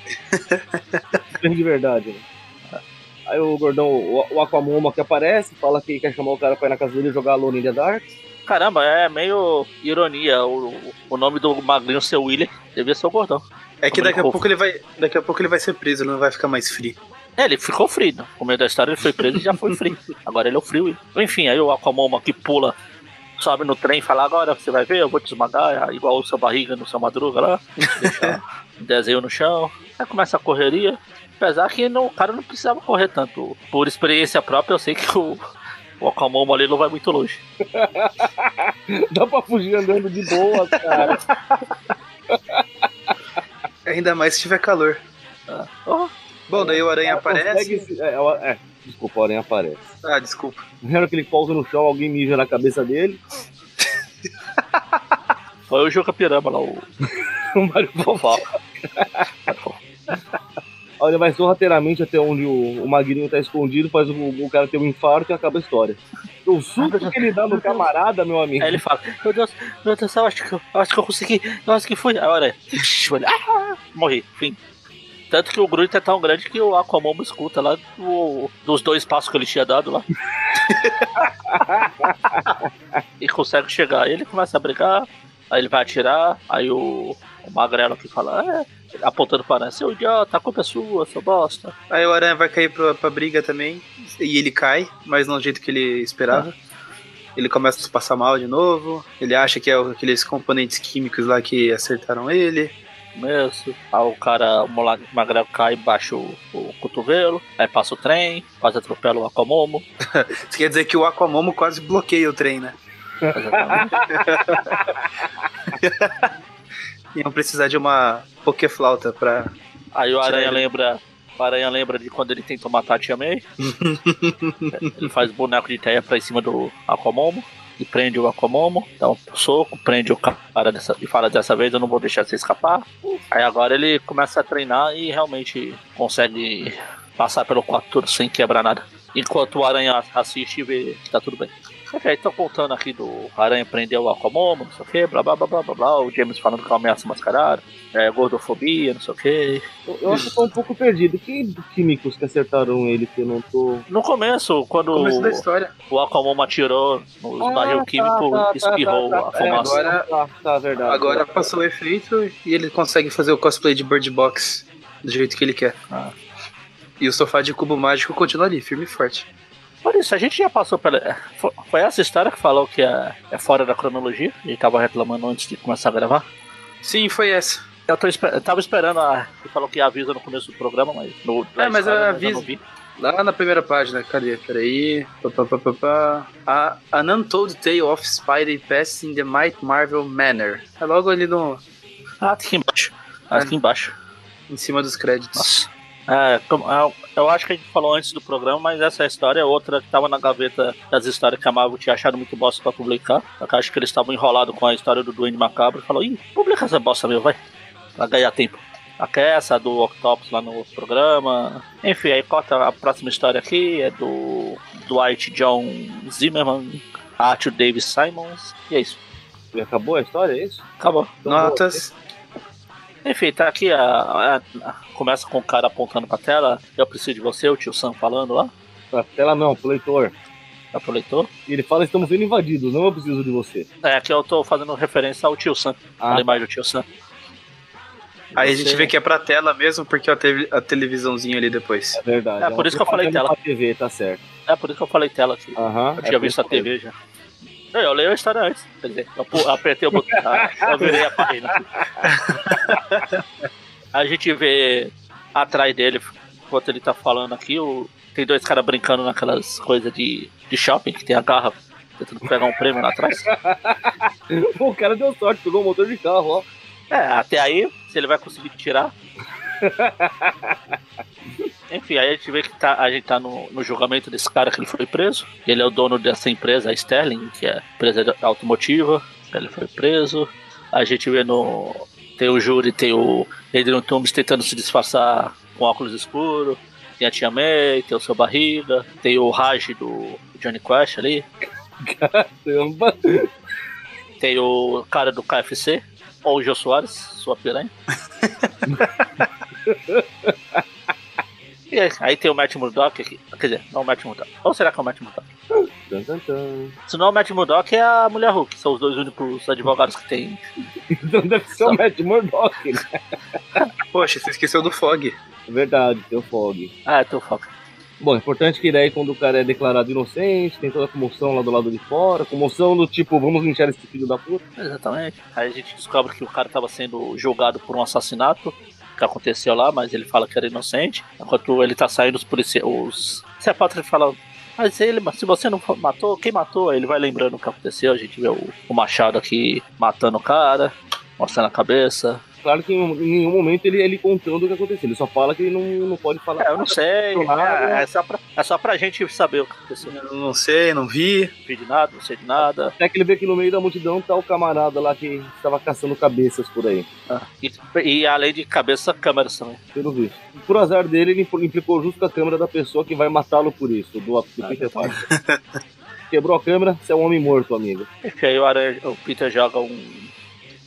Trem de verdade, né? Aí o gordão, o, Aquamomo que aparece, fala que quer chamar o cara pra ir na casa dele e jogar Alone in the Dark. Caramba, é meio ironia o, o nome do magrinho ser William, devia ser o gordão. É que daqui a pouco ele vai. Daqui a pouco ele vai ser preso, ele não vai ficar mais frio. É, ele ficou frio. No começo da história ele foi preso e já foi frio. Agora ele é o frio. Enfim, aí o Aquamomo que pula, sobe no trem e fala, agora você vai ver, eu vou te esmagar, igual o seu barriga no seu madruga lá. Desenho no chão. Aí começa a correria. Apesar que não, o cara não precisava correr tanto. Por experiência própria, eu sei que o, o Aquamomo ali não vai muito longe. Dá pra fugir andando de boa, cara. Ainda mais se tiver calor. Oh, Bom, daí o aranha Consegue aparece. se- É, é, é, desculpa, o aranha aparece. Ah, desculpa. Na hora que ele pousa no chão, alguém mija na cabeça dele. foi o Juca Pirama lá, o O Mário Fofó. Aí ele vai sorrateiramente até onde o, o Magrinho tá escondido, faz o, o cara ter um infarto e acaba a história. O susto que ele dá no camarada, meu amigo. Aí ele fala, meu Deus, meu Deus, eu acho que eu, acho que eu consegui, eu acho que fui. Agora, ah, morri, fim. Tanto que o grito é tão grande que o Aquamomo escuta lá do- dos dois passos que ele tinha dado lá. e consegue chegar. Aí ele começa a brigar, aí ele vai atirar, aí o, o Magrelo aqui fala, é, apontando para seu idiota, a culpa é sua, seu bosta. Aí o aranha vai cair pra, pra briga também. E ele cai, mas não do jeito que ele esperava. Ele começa a se passar mal de novo. Ele acha que é aqueles componentes químicos lá que acertaram ele. Começo, aí o cara, o moleque Magrelo cai e baixa o, o cotovelo, aí passa o trem, quase atropela o Aquamomo. Isso quer dizer que o Aquamomo quase bloqueia o trem, né? Iam precisar de uma Pokéflauta pra. Aí o Aranha lembra. O Aranha lembra de quando ele tentou matar a Tia May. ele faz boneco de teia pra em cima do Aquamomo. E prende o Akomomo, dá um soco, prende o cara dessa, e fala dessa vez eu não vou deixar você escapar. Aí agora ele começa a treinar e realmente consegue passar pelo 4 sem quebrar nada. Enquanto o Aranha assiste e vê que tá tudo bem. Ok, estão contando aqui do Aranha prendeu o Aquamomo, não sei o que, blá blá blá blá blá blá. O James falando que é uma ameaça mascarada, é, gordofobia, não sei o que. Eu, eu acho que tô um pouco perdido. Que químicos que acertaram ele que eu não tô. No começo, quando Começo da história. o Aquamomo atirou nos Ah, barril tá, químico, tá, tá, espirrou tá, a tá. fumaça. É, agora- Tá, tá, verdade. Agora passou o efeito e ele consegue fazer o cosplay de Bird Box do jeito que ele quer. Ah. E o sofá de cubo mágico continua ali, firme e forte. Por isso, a gente já passou pela. é, fo- Foi essa história que falou que é, é fora da cronologia. Gente tava reclamando antes de começar a gravar. Sim, foi essa. Eu, tô, eu tava esperando a. Ele falou que avisa no começo do programa, mas. No, É, mas história, a eu avisa- não vi. Lá na primeira página, cadê? Peraí. Pá, pá, pá, pá. A An Untold Tale of Spidey Pass in the Might Marvel Manor. É logo ali no, Ah, aqui embaixo. Ah, aqui embaixo. em cima dos créditos. Nossa. É, como- é, eu acho que a gente falou antes do programa, mas essa história é outra que tava na gaveta das histórias que a Marvel tinha achado muito bosta pra publicar. Só que eu acho que eles estavam enrolados com a história do Duende Macabro e falou, ih, publica essa bosta meu, vai. Pra ganhar tempo. Aqui é essa do Octopus lá no outro programa. Enfim, aí corta a próxima história aqui, é do Dwight John Zimmerman, arte do David Simons, e é isso. E acabou a história, é isso? Acabou. Notas. Enfim, tá aqui a, a- a- Começa com o cara apontando pra tela. Eu preciso de você, o tio Sam falando lá. Pra tela não, pro leitor. Tá pro leitor. E ele fala: estamos sendo invadidos, não eu preciso de você. É, aqui eu tô fazendo referência ao tio Sam. Ah, a imagem do tio Sam. Aí a gente vê que é pra tela mesmo, porque a, te a televisãozinha ali depois. é verdade. É, por isso que eu falei tela. A TV, tá certo. É por isso que eu falei tela aqui. Aham. Eu é tinha por visto a mesmo. TV já. Não, eu leio a história antes. Quer dizer, eu apertei o botão. Eu virei a página. A gente vê atrás dele, enquanto ele tá falando aqui, o... tem dois caras brincando naquelas coisas de, de shopping que tem a garra tentando pegar um prêmio lá atrás. O cara deu sorte, pegou o motor de carro, ó. É, até aí, se ele vai conseguir tirar. Enfim, aí a gente vê que tá, a gente tá no, no julgamento desse cara que ele foi preso. Ele é o dono dessa empresa, a Sterling, que é empresa automotiva. Ele foi preso. A gente vê no. Tem o júri, tem o Adrian Thomas tentando se disfarçar com óculos escuros. Tem a Tia May, tem o seu barriga, tem o Raj do Johnny Quest ali. Caramba. Tem o cara do KFC, ou o Jô Soares, sua piranha. e aí, aí tem o Matt Murdock aqui. Quer dizer, não o Matt Murdock. Ou será que é o Matt Murdock? Se não é o Matt Murdock, é a Mulher Hulk. São os dois únicos advogados que tem. Então deve ser o Matt Murdock, né? Poxa, você esqueceu do Fog. Verdade, tem o Fog. Ah, é teu foco. Bom, importante que daí quando o cara é declarado inocente, tem toda a comoção lá do lado de fora, comoção do tipo, vamos linchar esse filho da puta. Exatamente. Aí a gente descobre que o cara estava sendo julgado por um assassinato que aconteceu lá, mas ele fala que era inocente. Enquanto ele tá saindo, os policiais. Os repórteres falam. Mas ele, se você não matou, quem matou? Aí ele vai lembrando o que aconteceu. A gente vê o, o Machado aqui matando o cara, mostrando a cabeça. Claro que em nenhum momento ele, ele contando o que aconteceu, ele só fala que ele não, não pode falar. É, eu não sei. É, é, só pra, é só pra gente saber o que aconteceu. Eu não sei, não vi. Não vi de nada, não sei de nada. Até que ele vê que no meio da multidão tá o camarada lá que estava caçando cabeças por aí, Ah, E, e além de cabeça, câmeras também. pelo visto. Por azar dele, ele impl- implicou justo com a câmera da pessoa que vai matá-lo por isso, do, do Ah, Peter Parker. Quebrou a câmera, você é um homem morto, amigo. Enfim, aí o, Aranha, o Peter joga um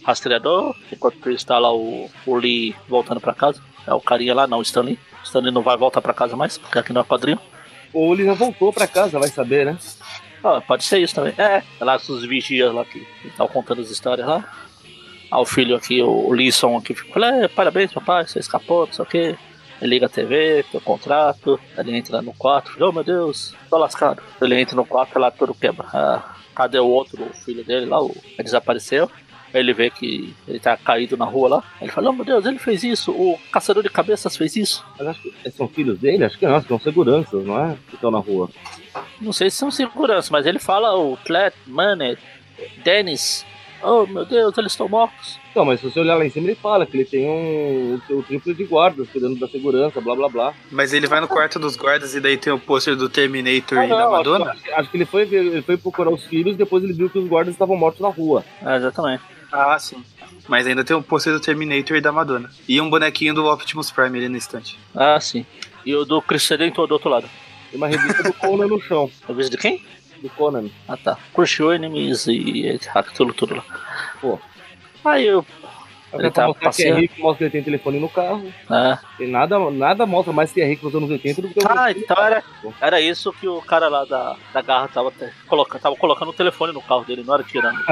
rastreador, enquanto está lá o, o Lee voltando pra casa. É o carinha lá, não, o Stanley. O Stanley não vai voltar pra casa mais, porque aqui não é quadrinho. Ou ele já voltou pra casa, vai saber, né? Ah, pode ser isso também. É, é lá os vigias lá que estão contando as histórias lá. Ah, o filho aqui, o, o Lisson aqui, fala, é, parabéns papai, você escapou, não sei o quê. Ele liga a TV, tem o contrato, ele entra no quarto, oh meu Deus, tô lascado. Ele entra no quarto lá tudo quebra. Ah, cadê o outro o filho dele lá? O, ele desapareceu. Ele vê que ele tá caído na rua lá. Ele fala, oh meu Deus, ele fez isso, o caçador de cabeças fez isso. Mas acho que são filhos dele? Acho que não, são seguranças, não é? Que estão na rua. Não sei se são segurança, mas ele fala o Clet, Manet, Dennis. Oh meu Deus, eles estão mortos. Então, mas se você olhar lá em cima, ele fala que ele tem um o triplo de guardas cuidando da segurança, blá blá blá. Mas ele vai no quarto dos guardas e daí tem o pôster do Terminator Ah, e da não, Madonna? Acho, acho que ele foi, ele foi procurar os filhos depois ele viu que os guardas estavam mortos na rua. É, exatamente. Ah, sim. Mas ainda tem o pôster do Terminator e da Madonna. E um bonequinho do Optimus Prime ali na estante. Ah, sim. E o do Chris Redentor do outro lado. Tem uma revista do Conan no chão. A vez de quem? Do Conan. Ah, tá. Crushou Enemies e aquilo tudo lá. Pô. Aí eu. Ele tá passeando. que é rico, mostra que ele tem telefone no carro. É. Tem nada, nada mostra mais que é rico nos anos 80 do que o Ah, então era, era isso que o cara lá da, da garra tava, te- colocando, tava colocando o telefone no carro dele, não era tirando.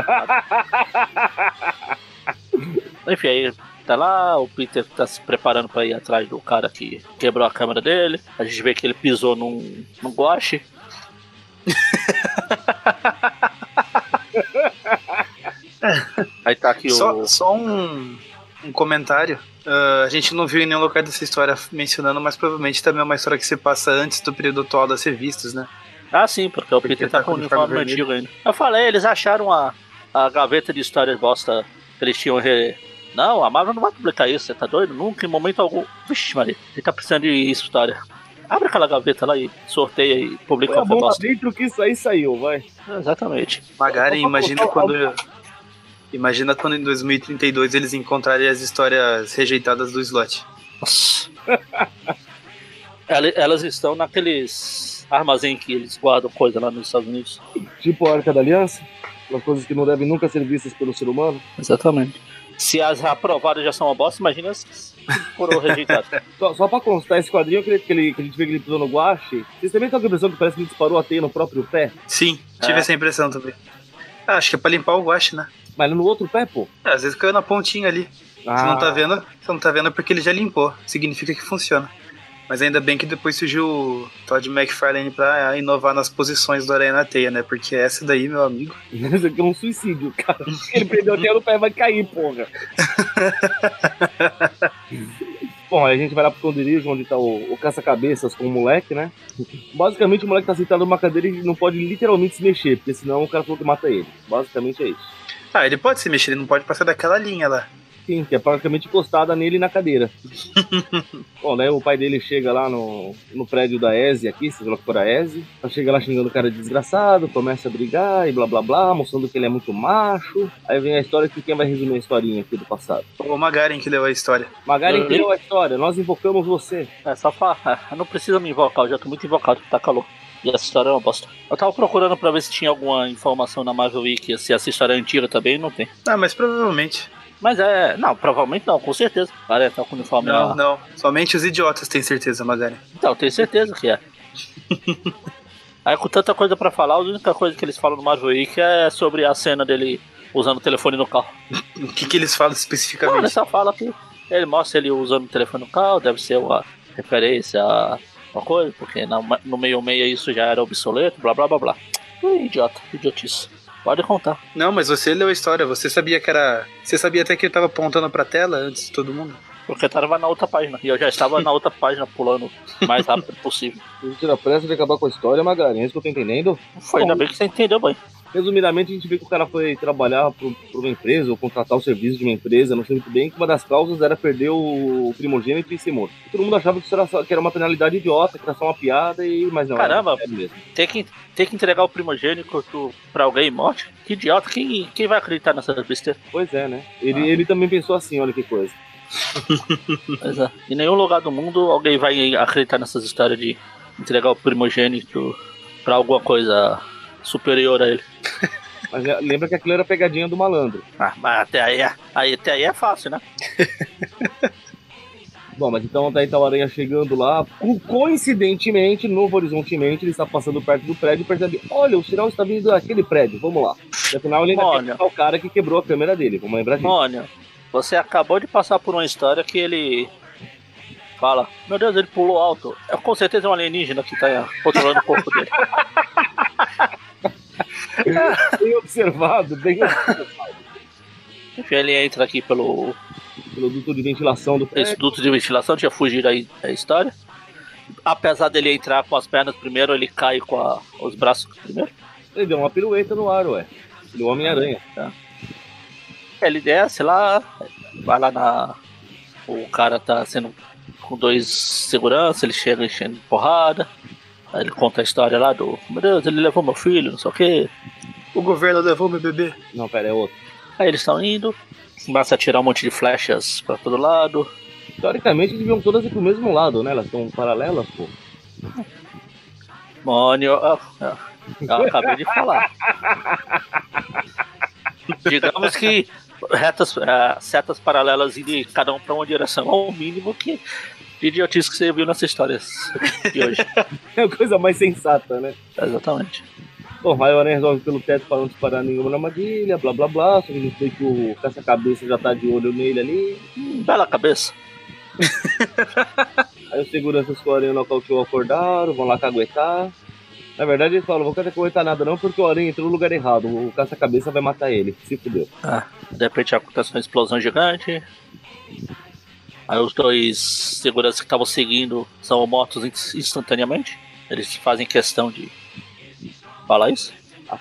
Enfim, aí tá lá, o Peter tá se preparando pra ir atrás do cara que quebrou a câmera dele. A gente vê que ele pisou num, num guache. aí tá aqui Só, o. só um, um comentário. Ah, a gente não viu em nenhum lugar dessa história mencionando, mas provavelmente também é uma história que se passa antes do período atual das revistas, né? Ah, sim, porque o Porque Peter tá tá com o o uniforme uniforme antigo ainda. Eu falei, eles acharam a, a gaveta de histórias bosta que eles tinham. Re... Não, a Marvel não vai publicar isso, você tá doido? Nunca, em momento algum. Vixe, Maria, ele tá precisando de história. Abre aquela gaveta lá e sorteia e publica Põe a lá bosta. dentro que isso aí saiu, vai. Exatamente. Pra imagina quando. Imagina quando em 2032 eles encontrarem as histórias rejeitadas do slot. Nossa. Ela- Elas estão naqueles armazém que eles guardam coisa lá nos Estados Unidos. Tipo a Arca da Aliança. As coisas que não devem nunca ser vistas pelo ser humano. Exatamente. Se as aprovadas já são uma bosta, imagina as que foram rejeitadas. Só, só pra constar, esse quadrinho que, ele, que, ele, que a gente vê que ele pisou no guache, vocês também estão com a impressão que parece que ele disparou a teia no próprio pé? Sim, tive É. essa impressão também. Ah, acho que é pra limpar o guache, né? Mas no outro pé, pô. É, às vezes caiu na pontinha ali. Você Ah, não tá vendo? Você não tá vendo porque ele já limpou. Significa que funciona. Mas ainda bem que depois surgiu o Todd McFarlane pra inovar nas posições do Aranha na Teia, né? Porque essa daí, meu amigo. Isso aqui é um suicídio, cara. Ele perdeu a teia no pé vai cair, porra. Bom, aí a gente vai lá pro esconderijo onde tá o, o caça-cabeças com o moleque, né? Basicamente o moleque tá sentado numa cadeira e não pode literalmente se mexer, porque senão o cara falou que mata ele. Basicamente é isso. Ah, ele pode se mexer, ele não pode passar daquela linha lá. Sim, que é praticamente encostada nele na cadeira. Bom, né, o pai dele chega lá no, no prédio da Eze aqui, lá que for a Eze, chega lá xingando o cara de desgraçado, começa a brigar e blá blá blá, mostrando que ele é muito macho. Aí vem a história que quem vai resumir a historinha aqui do passado. O Magaren que leu a história. Magari Eu li. entendeu a história, nós invocamos você. É só falar, não precisa me invocar, eu já tô muito invocado, tá calor. E essa história é uma bosta. Eu tava procurando pra ver se tinha alguma informação na Marvel Wiki, se essa história é antiga também, não tem. Ah, mas provavelmente. Mas é. Não, provavelmente não, com certeza. O cara tá com o uniforme Não, lá. não. Somente os idiotas têm certeza, Magaren. Então, tenho certeza que é. Aí com tanta coisa pra falar, a única coisa que eles falam no Marvel Wiki é sobre a cena dele usando o telefone no carro. O que, que eles falam Não, ele especificamente? só fala que ele mostra ele usando o telefone no carro, deve ser uma referência a uma coisa, porque no meio meio isso já era obsoleto, blá blá blá blá. Idiota, idiotice. Pode contar. Não, mas você leu a história, você sabia que era. Você sabia até que ele tava apontando pra tela antes de todo mundo? Porque tava na outra página. E eu já estava na outra página pulando o mais rápido possível. Gente tira pressa de acabar com a história, Magari, é isso que eu tô entendendo. Foi, ainda bem que você entendeu bem. Resumidamente, a gente vê que o cara foi trabalhar por, por uma empresa, ou contratar o serviço de uma empresa, não sei muito bem, que uma das causas era perder o primogênito e ser morto. E todo mundo achava que isso era, só, que era uma penalidade idiota, que era só uma piada, e mas não. Caramba. era, era mesmo. Ter que, ter que entregar o primogênito pra alguém morte? Que idiota. Quem, quem vai acreditar nessas besteiras? Pois é, né? Ele, Ah. ele também pensou assim, olha que coisa. Pois é. Em nenhum lugar do mundo alguém vai acreditar nessas histórias de entregar o primogênito pra alguma coisa superior a ele. Mas é, lembra que aquilo era pegadinha do malandro. Ah, mas até aí, é- aí, até aí é fácil, né? Bom, mas então tá o Aranha chegando lá. Co- Coincidentemente, Novo Horizontemente, ele está passando perto do prédio e percebe: olha, o sinal está vindo daquele prédio, vamos lá. E afinal, ele ainda Olha. quer o cara que quebrou a câmera dele, vamos lembrar disso. Mônio, você acabou de passar por uma história que ele fala: Meu Deus, ele pulou alto. É com certeza um alienígena que tá controlando o corpo dele. Bem observado, bem observado. Enfim, ele entra aqui pelo Pelo duto de ventilação do prédio. esse duto de ventilação, tinha fugido aí a história. Apesar dele entrar com as pernas primeiro, ele cai com a- os braços primeiro. Ele deu uma pirueta no ar, ué. Ele é o Homem-Aranha. Tá. Ele desce lá, vai lá na. O cara tá sendo com dois segurança, ele chega enchendo porrada. Aí ele conta a história lá do. Meu Deus, ele levou meu filho, não sei o quê. O governo levou meu bebê. Não, pera, é outro. Aí eles estão indo, começa a tirar um monte de flechas pra todo lado. Teoricamente deviam todas ir pro mesmo lado, né? Elas estão paralelas, pô. Mônio, eu, eu- eu acabei de falar. Digamos que retas, eh, setas paralelas indo cada um pra uma direção, ao mínimo que de idiotice que você viu nessa história de hoje. É a coisa mais sensata, né? Exatamente. Bom, Aranha resolve pelo teto para não disparar nenhuma armadilha, blá blá blá. Só que a gente vê que o caça-cabeça já tá de olho nele ali. Hum, bela cabeça. Aí os seguranças Aranha nocauteou acordaram, vão lá caguetar. Na verdade eles falam, não vou caguetar nada não, porque o Aranha entrou no lugar errado. O caça-cabeça vai matar ele. Se fudeu. De repente acontece uma explosão gigante. Aí os dois seguranças que estavam seguindo são mortos ins- instantaneamente. Eles fazem questão de falar isso. A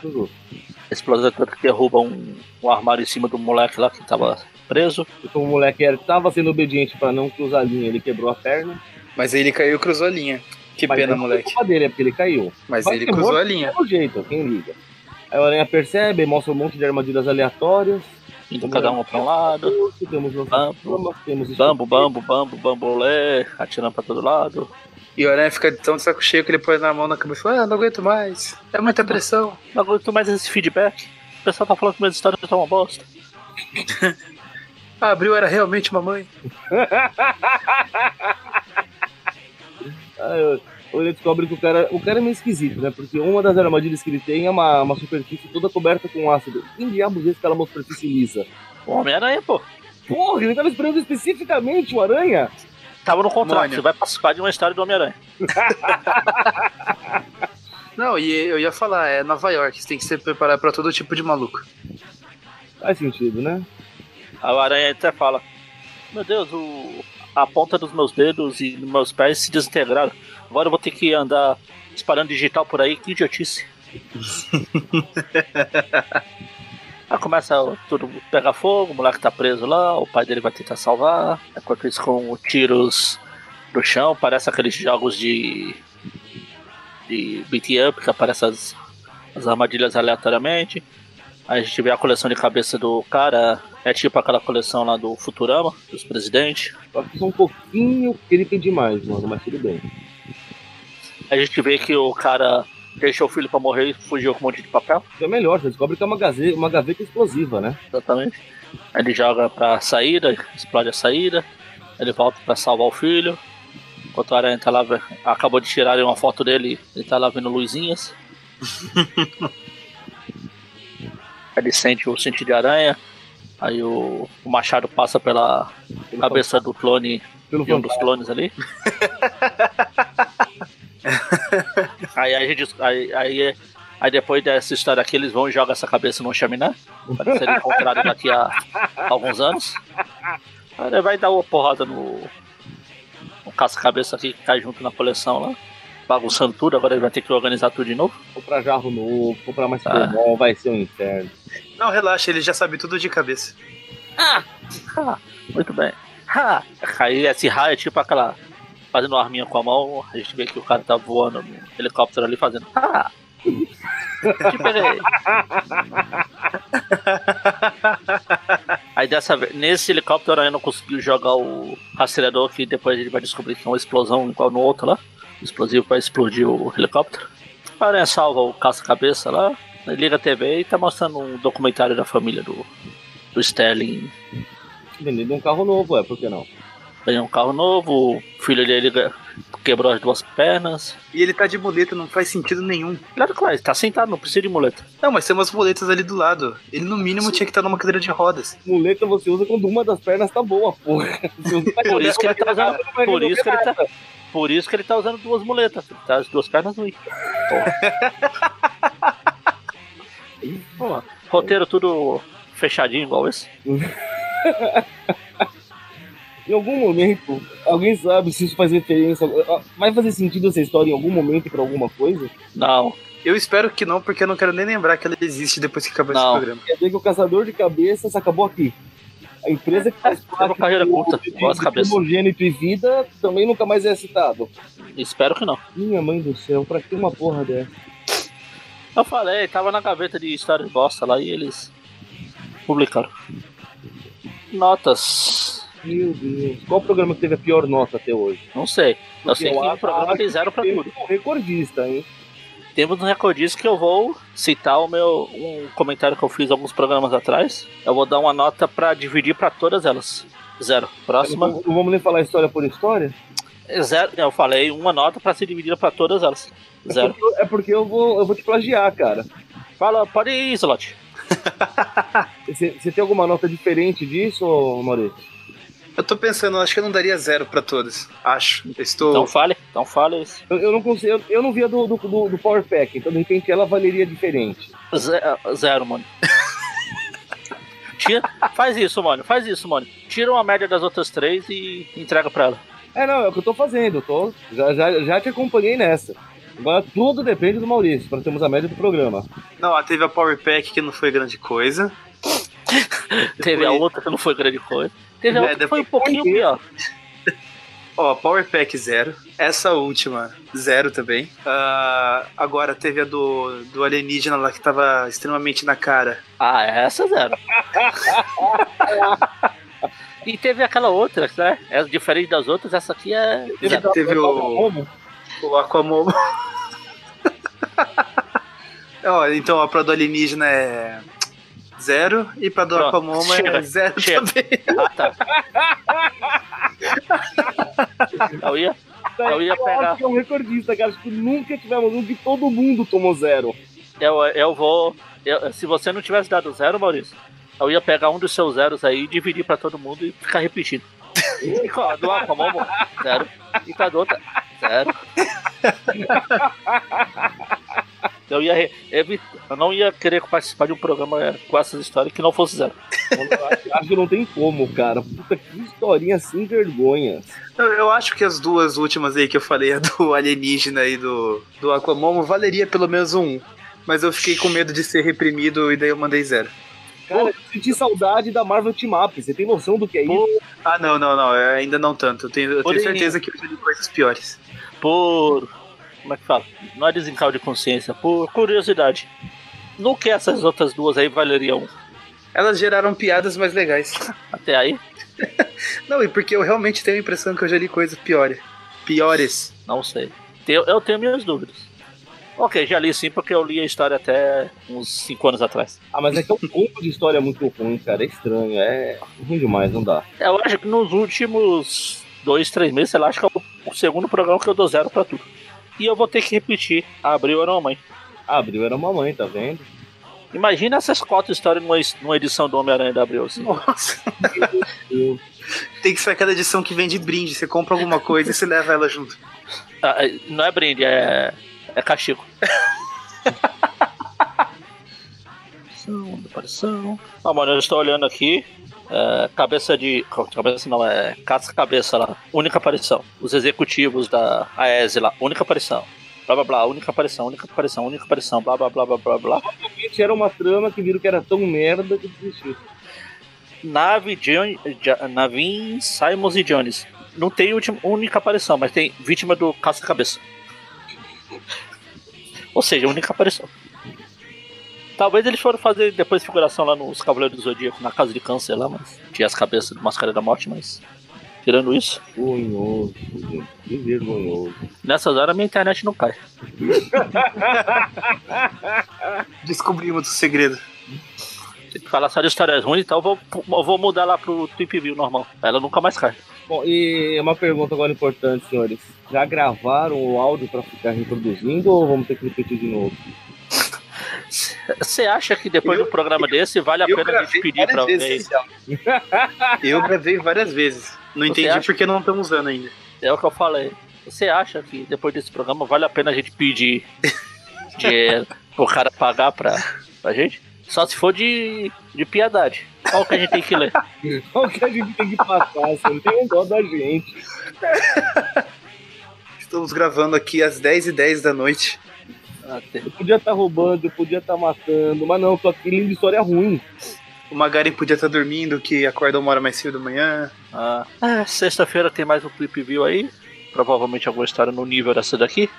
explosão tanto que derruba um, um armário em cima do moleque lá que tava preso. E como o moleque era, tava sendo obediente pra não cruzar a linha, ele quebrou a perna. Mas aí ele caiu e cruzou a linha. Que Mas pena, moleque. culpa dele, é porque ele caiu. Mas Vai ele cruzou morto a linha. Pelo jeito, quem liga. Aí o Aranha percebe, mostra um monte de armadilhas aleatórias. Indo cada um pra um lado. Temos temos Bambo, bambo, bambo, bambolé, atirando pra todo lado. E o Aranha fica tão de saco cheio que ele põe na mão na cabeça e fala, ah, não aguento mais. É muita pressão. Não aguento mais esse feedback. O pessoal tá falando que minhas histórias são uma bosta. Abril era realmente uma mãe. Aí eu- ele descobre que o cara, o cara é meio esquisito, né? Porque uma das armadilhas que ele tem é uma, uma superfície toda coberta com ácido. Quem diabos é esse cara uma superfície lisa? O Homem-Aranha, pô. Porra, ele tava esperando especificamente o aranha? Tava no contrato. Você vai participar de uma história do Homem-Aranha. Não, e eu ia falar, é Nova York, você tem que se preparar pra todo tipo de maluco. Faz sentido, né? O Aranha até fala: Meu Deus, o... a ponta dos meus dedos e dos meus pés se desintegraram. Agora eu vou ter que andar disparando digital por aí, que idiotice. Aí começa tudo pegar fogo, o moleque tá preso lá, o pai dele vai tentar salvar. Enquanto isso, com tiros no chão, parece aqueles jogos de. de beat up, que aparecem as, as armadilhas aleatoriamente. Aí a gente vê a coleção de cabeça do cara, é tipo aquela coleção lá do Futurama, dos presidentes. Só que só um pouquinho creepy demais, mano, mas tudo bem. Aí a gente vê que o cara deixou o filho pra morrer e fugiu com um monte de papel. Isso é melhor, você descobre que é uma, gaze- uma gaveta explosiva, né? Exatamente. Aí ele joga pra saída, explode a saída. Ele volta pra salvar o filho. Enquanto o Aranha tá lá, acabou de tirar uma foto dele, ele tá lá vendo luzinhas. Aí ele sente o sentido de aranha. Aí o, o machado passa pela Pelo cabeça do clone Pelo de um dos clones ali. aí a gente. Aí, aí, aí depois dessa história aqui, eles vão e jogam essa cabeça num chaminé. Para ser encontrado daqui a alguns anos. Aí vai dar uma porrada no. no caça-cabeça aqui que cai junto na coleção lá. Bagunçando tudo, agora ele vai ter que organizar tudo de novo. Comprar jarro novo, comprar mais Ah. vai ser um inferno. Não, relaxa, ele já sabe tudo de cabeça. Ha, muito bem. Ha. Aí esse raio é tipo aquela. Fazendo uma arminha com a mão, a gente vê que o cara tá voando no helicóptero ali fazendo. Ha! Te peguei. Aí dessa vez, nesse helicóptero ainda não conseguiu jogar o rastreador que depois a gente vai descobrir que é uma explosão igual no outro lá. Explosivo vai explodir o helicóptero. O Aranha salva o caça-cabeça lá, liga a TV e tá mostrando um documentário da família do, do Sterling Vendendo um carro novo, é, por que não? ganhou um carro novo, o filho dele quebrou as duas pernas. E ele tá de muleta, não faz sentido nenhum. Claro que vai, ele tá sentado, não precisa de muleta. Não, mas tem umas muletas ali do lado. Ele no mínimo tinha que estar numa cadeira de rodas. Muleta você usa quando uma das pernas tá boa, porra. Por isso que ele tá Por isso que ele tá. Por isso que ele tá usando duas muletas. Ele tá as duas pernas ruins. Vamos lá. Roteiro tudo fechadinho igual esse. Em algum momento, alguém sabe se isso faz referência. Vai fazer sentido essa história em algum momento pra alguma coisa? Não. Eu espero que não, porque eu não quero nem lembrar que ela existe depois que acabar Não. esse programa. Quer dizer que o Caçador de Cabeças acabou aqui. A empresa que faz Teve uma carreira curta, de, de cabeças. primogênito e vida também nunca mais é citado. Espero que não. Minha mãe do céu, pra que uma porra dessa? Eu falei, tava na gaveta de histórias bosta lá e eles publicaram. Notas. Meu Deus. Qual programa que teve a pior nota até hoje? Não sei. Eu Porque sei que eu no acho- programa tem zero pra que tudo. um recordista, hein? Temos um recordista que eu vou citar o meu um comentário que eu fiz alguns programas atrás. Eu vou dar uma nota pra dividir pra todas elas. Zero. Próxima. Não, vamos nem falar história por história? É Zero. Eu falei uma nota pra ser dividida pra todas elas. É Zero. porque, é porque eu, vou, eu vou te plagiar, cara. Fala, pode ir, Slot. Você você tem alguma nota diferente disso, Maurício? Eu tô pensando, acho que eu não daria zero pra todas. Acho. Estou. Então fale. Então fale isso. Eu, eu não consigo, eu, eu não via do, do, do, do Power Pack, então de repente ela valeria diferente. Ze- Zero, mano. Tira, faz isso, mano. Faz isso, mano. Tira uma média das outras três e entrega pra ela. É, não, é o que eu tô fazendo. Eu tô, já, já, já te acompanhei nessa. Agora tudo depende do Maurício, para termos a média do programa. Não, ah, teve a Power Pack que não foi grande coisa. Teve a Depois- outra que não foi grande coisa. Teve a É, outra que foi um pouquinho pior. Ó, Power Pack zero. Essa última, zero também. Ah, agora teve a do, do alienígena lá que tava extremamente na cara. Ah, essa zero. e teve aquela outra, né? É diferente das outras, essa aqui é. Teve, teve o, o Aquamomo. Ó, então a pra do alienígena é zero e pra do Pronto, Aquamomo é zero também. Ah, tá. Eu ia, eu ia pegar. acho que é um recordista, cara. Acho que nunca tivemos um que todo mundo tomou zero. Eu, eu vou. eu- se você não tivesse dado zero, Maurício, eu ia pegar um dos seus zeros aí, dividir pra todo mundo e ficar repetindo. E com a do Aquamomo, zero. E com a do outra, zero. Eu ia re- evi- eu não ia querer participar de um programa com essas histórias que não fosse zero. Acho- que não tem como, cara. Puta que historinha sem vergonha. Eu, eu acho que as duas últimas aí que eu falei, a do alienígena e do, do Aquamomo, valeria pelo menos um. Mas eu fiquei com medo de ser reprimido e daí eu mandei zero. Cara, eu senti saudade da Marvel Team Up. Você tem noção do que é isso? Ah, não, não, não, ainda não tanto. Eu tenho, eu tenho certeza que eu já li coisas piores. por. Como é que fala? Não é desencargo de consciência, por curiosidade. No que essas outras duas aí valeriam? Elas geraram piadas mais legais. Até aí? Não, e porque eu realmente tenho a impressão que eu já li coisas piores. Piores. Não sei. Eu, eu tenho minhas dúvidas. Ok, já li sim, porque eu li a história até uns 5 anos atrás. Ah, mas é que é um conto de história muito ruim, cara. É estranho. É ruim demais, não dá. Eu acho que nos últimos dois, três meses, sei lá, acho que é o, o segundo programa que eu dou zero pra tudo. E eu vou ter que repetir. Abril era uma mãe. Abril era mamãe, tá vendo? Imagina essas quatro histórias numa, numa edição do Homem-Aranha da Abril, assim. Nossa. Tem que ser aquela edição que vem de brinde. Você compra alguma coisa e você leva ela junto. Ah, é- não é brinde, é, é castigo. Aparição, aparição. Ah, mano, eu estou olhando aqui. É, cabeça de. Cabeça não, é casca-cabeça lá. Única aparição. Os executivos da AES lá. Única aparição. Blá blá blá, única aparição, única aparição, única aparição, blá blá blá blá blá blá. Era uma trama que viram que era tão merda que desistiu. Nave, John, Navin, Simons e Jones. Não tem última, única aparição, mas tem vítima do caça-cabeça. Ou seja, única aparição. Talvez eles foram fazer depois figuração lá nos Cavaleiros do Zodíaco, na casa de câncer lá, mas tinha as cabeças do Máscara da Morte, mas. Tirando isso, Vergonhoso, gente. Que vergonhoso. nessas horas minha internet não cai. Descobrimos o segredo. Tem que falar só de histórias ruins, então eu vou, eu vou mudar lá pro Tweep View normal. Ela nunca mais cai. Bom, e uma pergunta agora importante, senhores. Já gravaram o áudio pra ficar reproduzindo ou vamos ter que repetir de novo? Você acha que depois Eu- do programa desse vale a eu pena a gente pedir pra alguém? vezes. Eu gravei várias vezes. Não Você entendi acha? porque não estamos usando ainda. É o que eu falei. Você acha que depois desse programa vale a pena a gente pedir dinheiro pro cara pagar pra, pra gente? Só se for de, de piedade. Qual que a gente tem que ler? Qual que a gente tem que passar? Você não tem um dó da gente. Estamos gravando aqui às 10h10 da noite. Eu podia estar roubando, eu podia estar matando, mas não, tô aqui lendo história ruim. O Magari podia estar dormindo, que acorda uma hora mais cedo da manhã. Ah, é, sexta-feira tem mais um Clip View aí. Provavelmente alguma história no nível dessa daqui.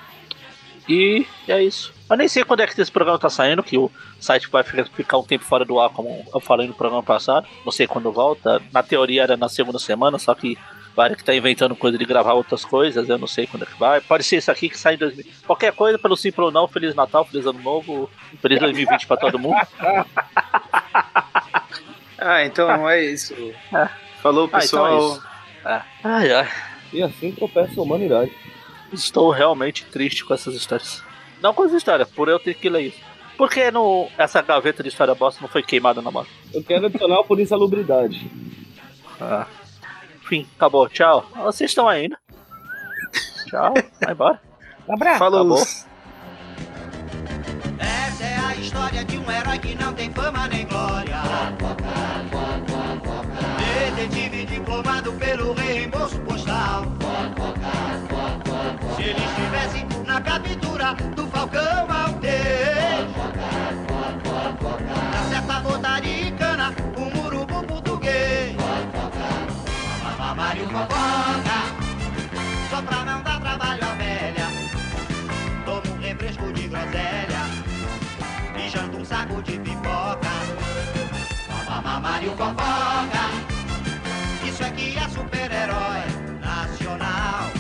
E é isso. Eu nem sei quando é que esse programa tá saindo, que o site vai ficar- ficar um tempo fora do ar, como eu falei no programa passado. Não sei quando volta. Na teoria era na segunda semana, só que vai que tá inventando coisa de gravar outras coisas, eu não sei quando é que vai. Pode ser isso aqui que sai em 2000. Qualquer coisa, pelo simples ou não, Feliz Natal, Feliz Ano Novo, Feliz 2020 pra todo mundo. Ah, então é isso. Falou, Ah, então é pessoal. isso. É. Ai, ai. E assim tropeça a humanidade. Estou realmente triste com essas histórias. Não com as histórias, por eu ter que ler isso. Por que no, essa gaveta de história bosta não foi queimada na mão? Eu quero adicionar por insalubridade. Ah. Enfim, acabou. Tchau. Vocês estão aí, né? Tchau. Vai embora. Abraço. Falou. Acabou. Essa é a história de um herói que não tem fama nem glória. Detetive diplomado pelo reembolso postal. Se ele estivesse na captura do Falcão Maltês, na certa botaricana, Mário fofoca, só pra não dar trabalho à velha. Toma um refresco de groselha e janta um saco de pipoca. Mamá, Mário fofoca, isso é que é super-herói nacional.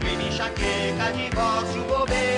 Crime, enxaqueca, divórcio, bobeira.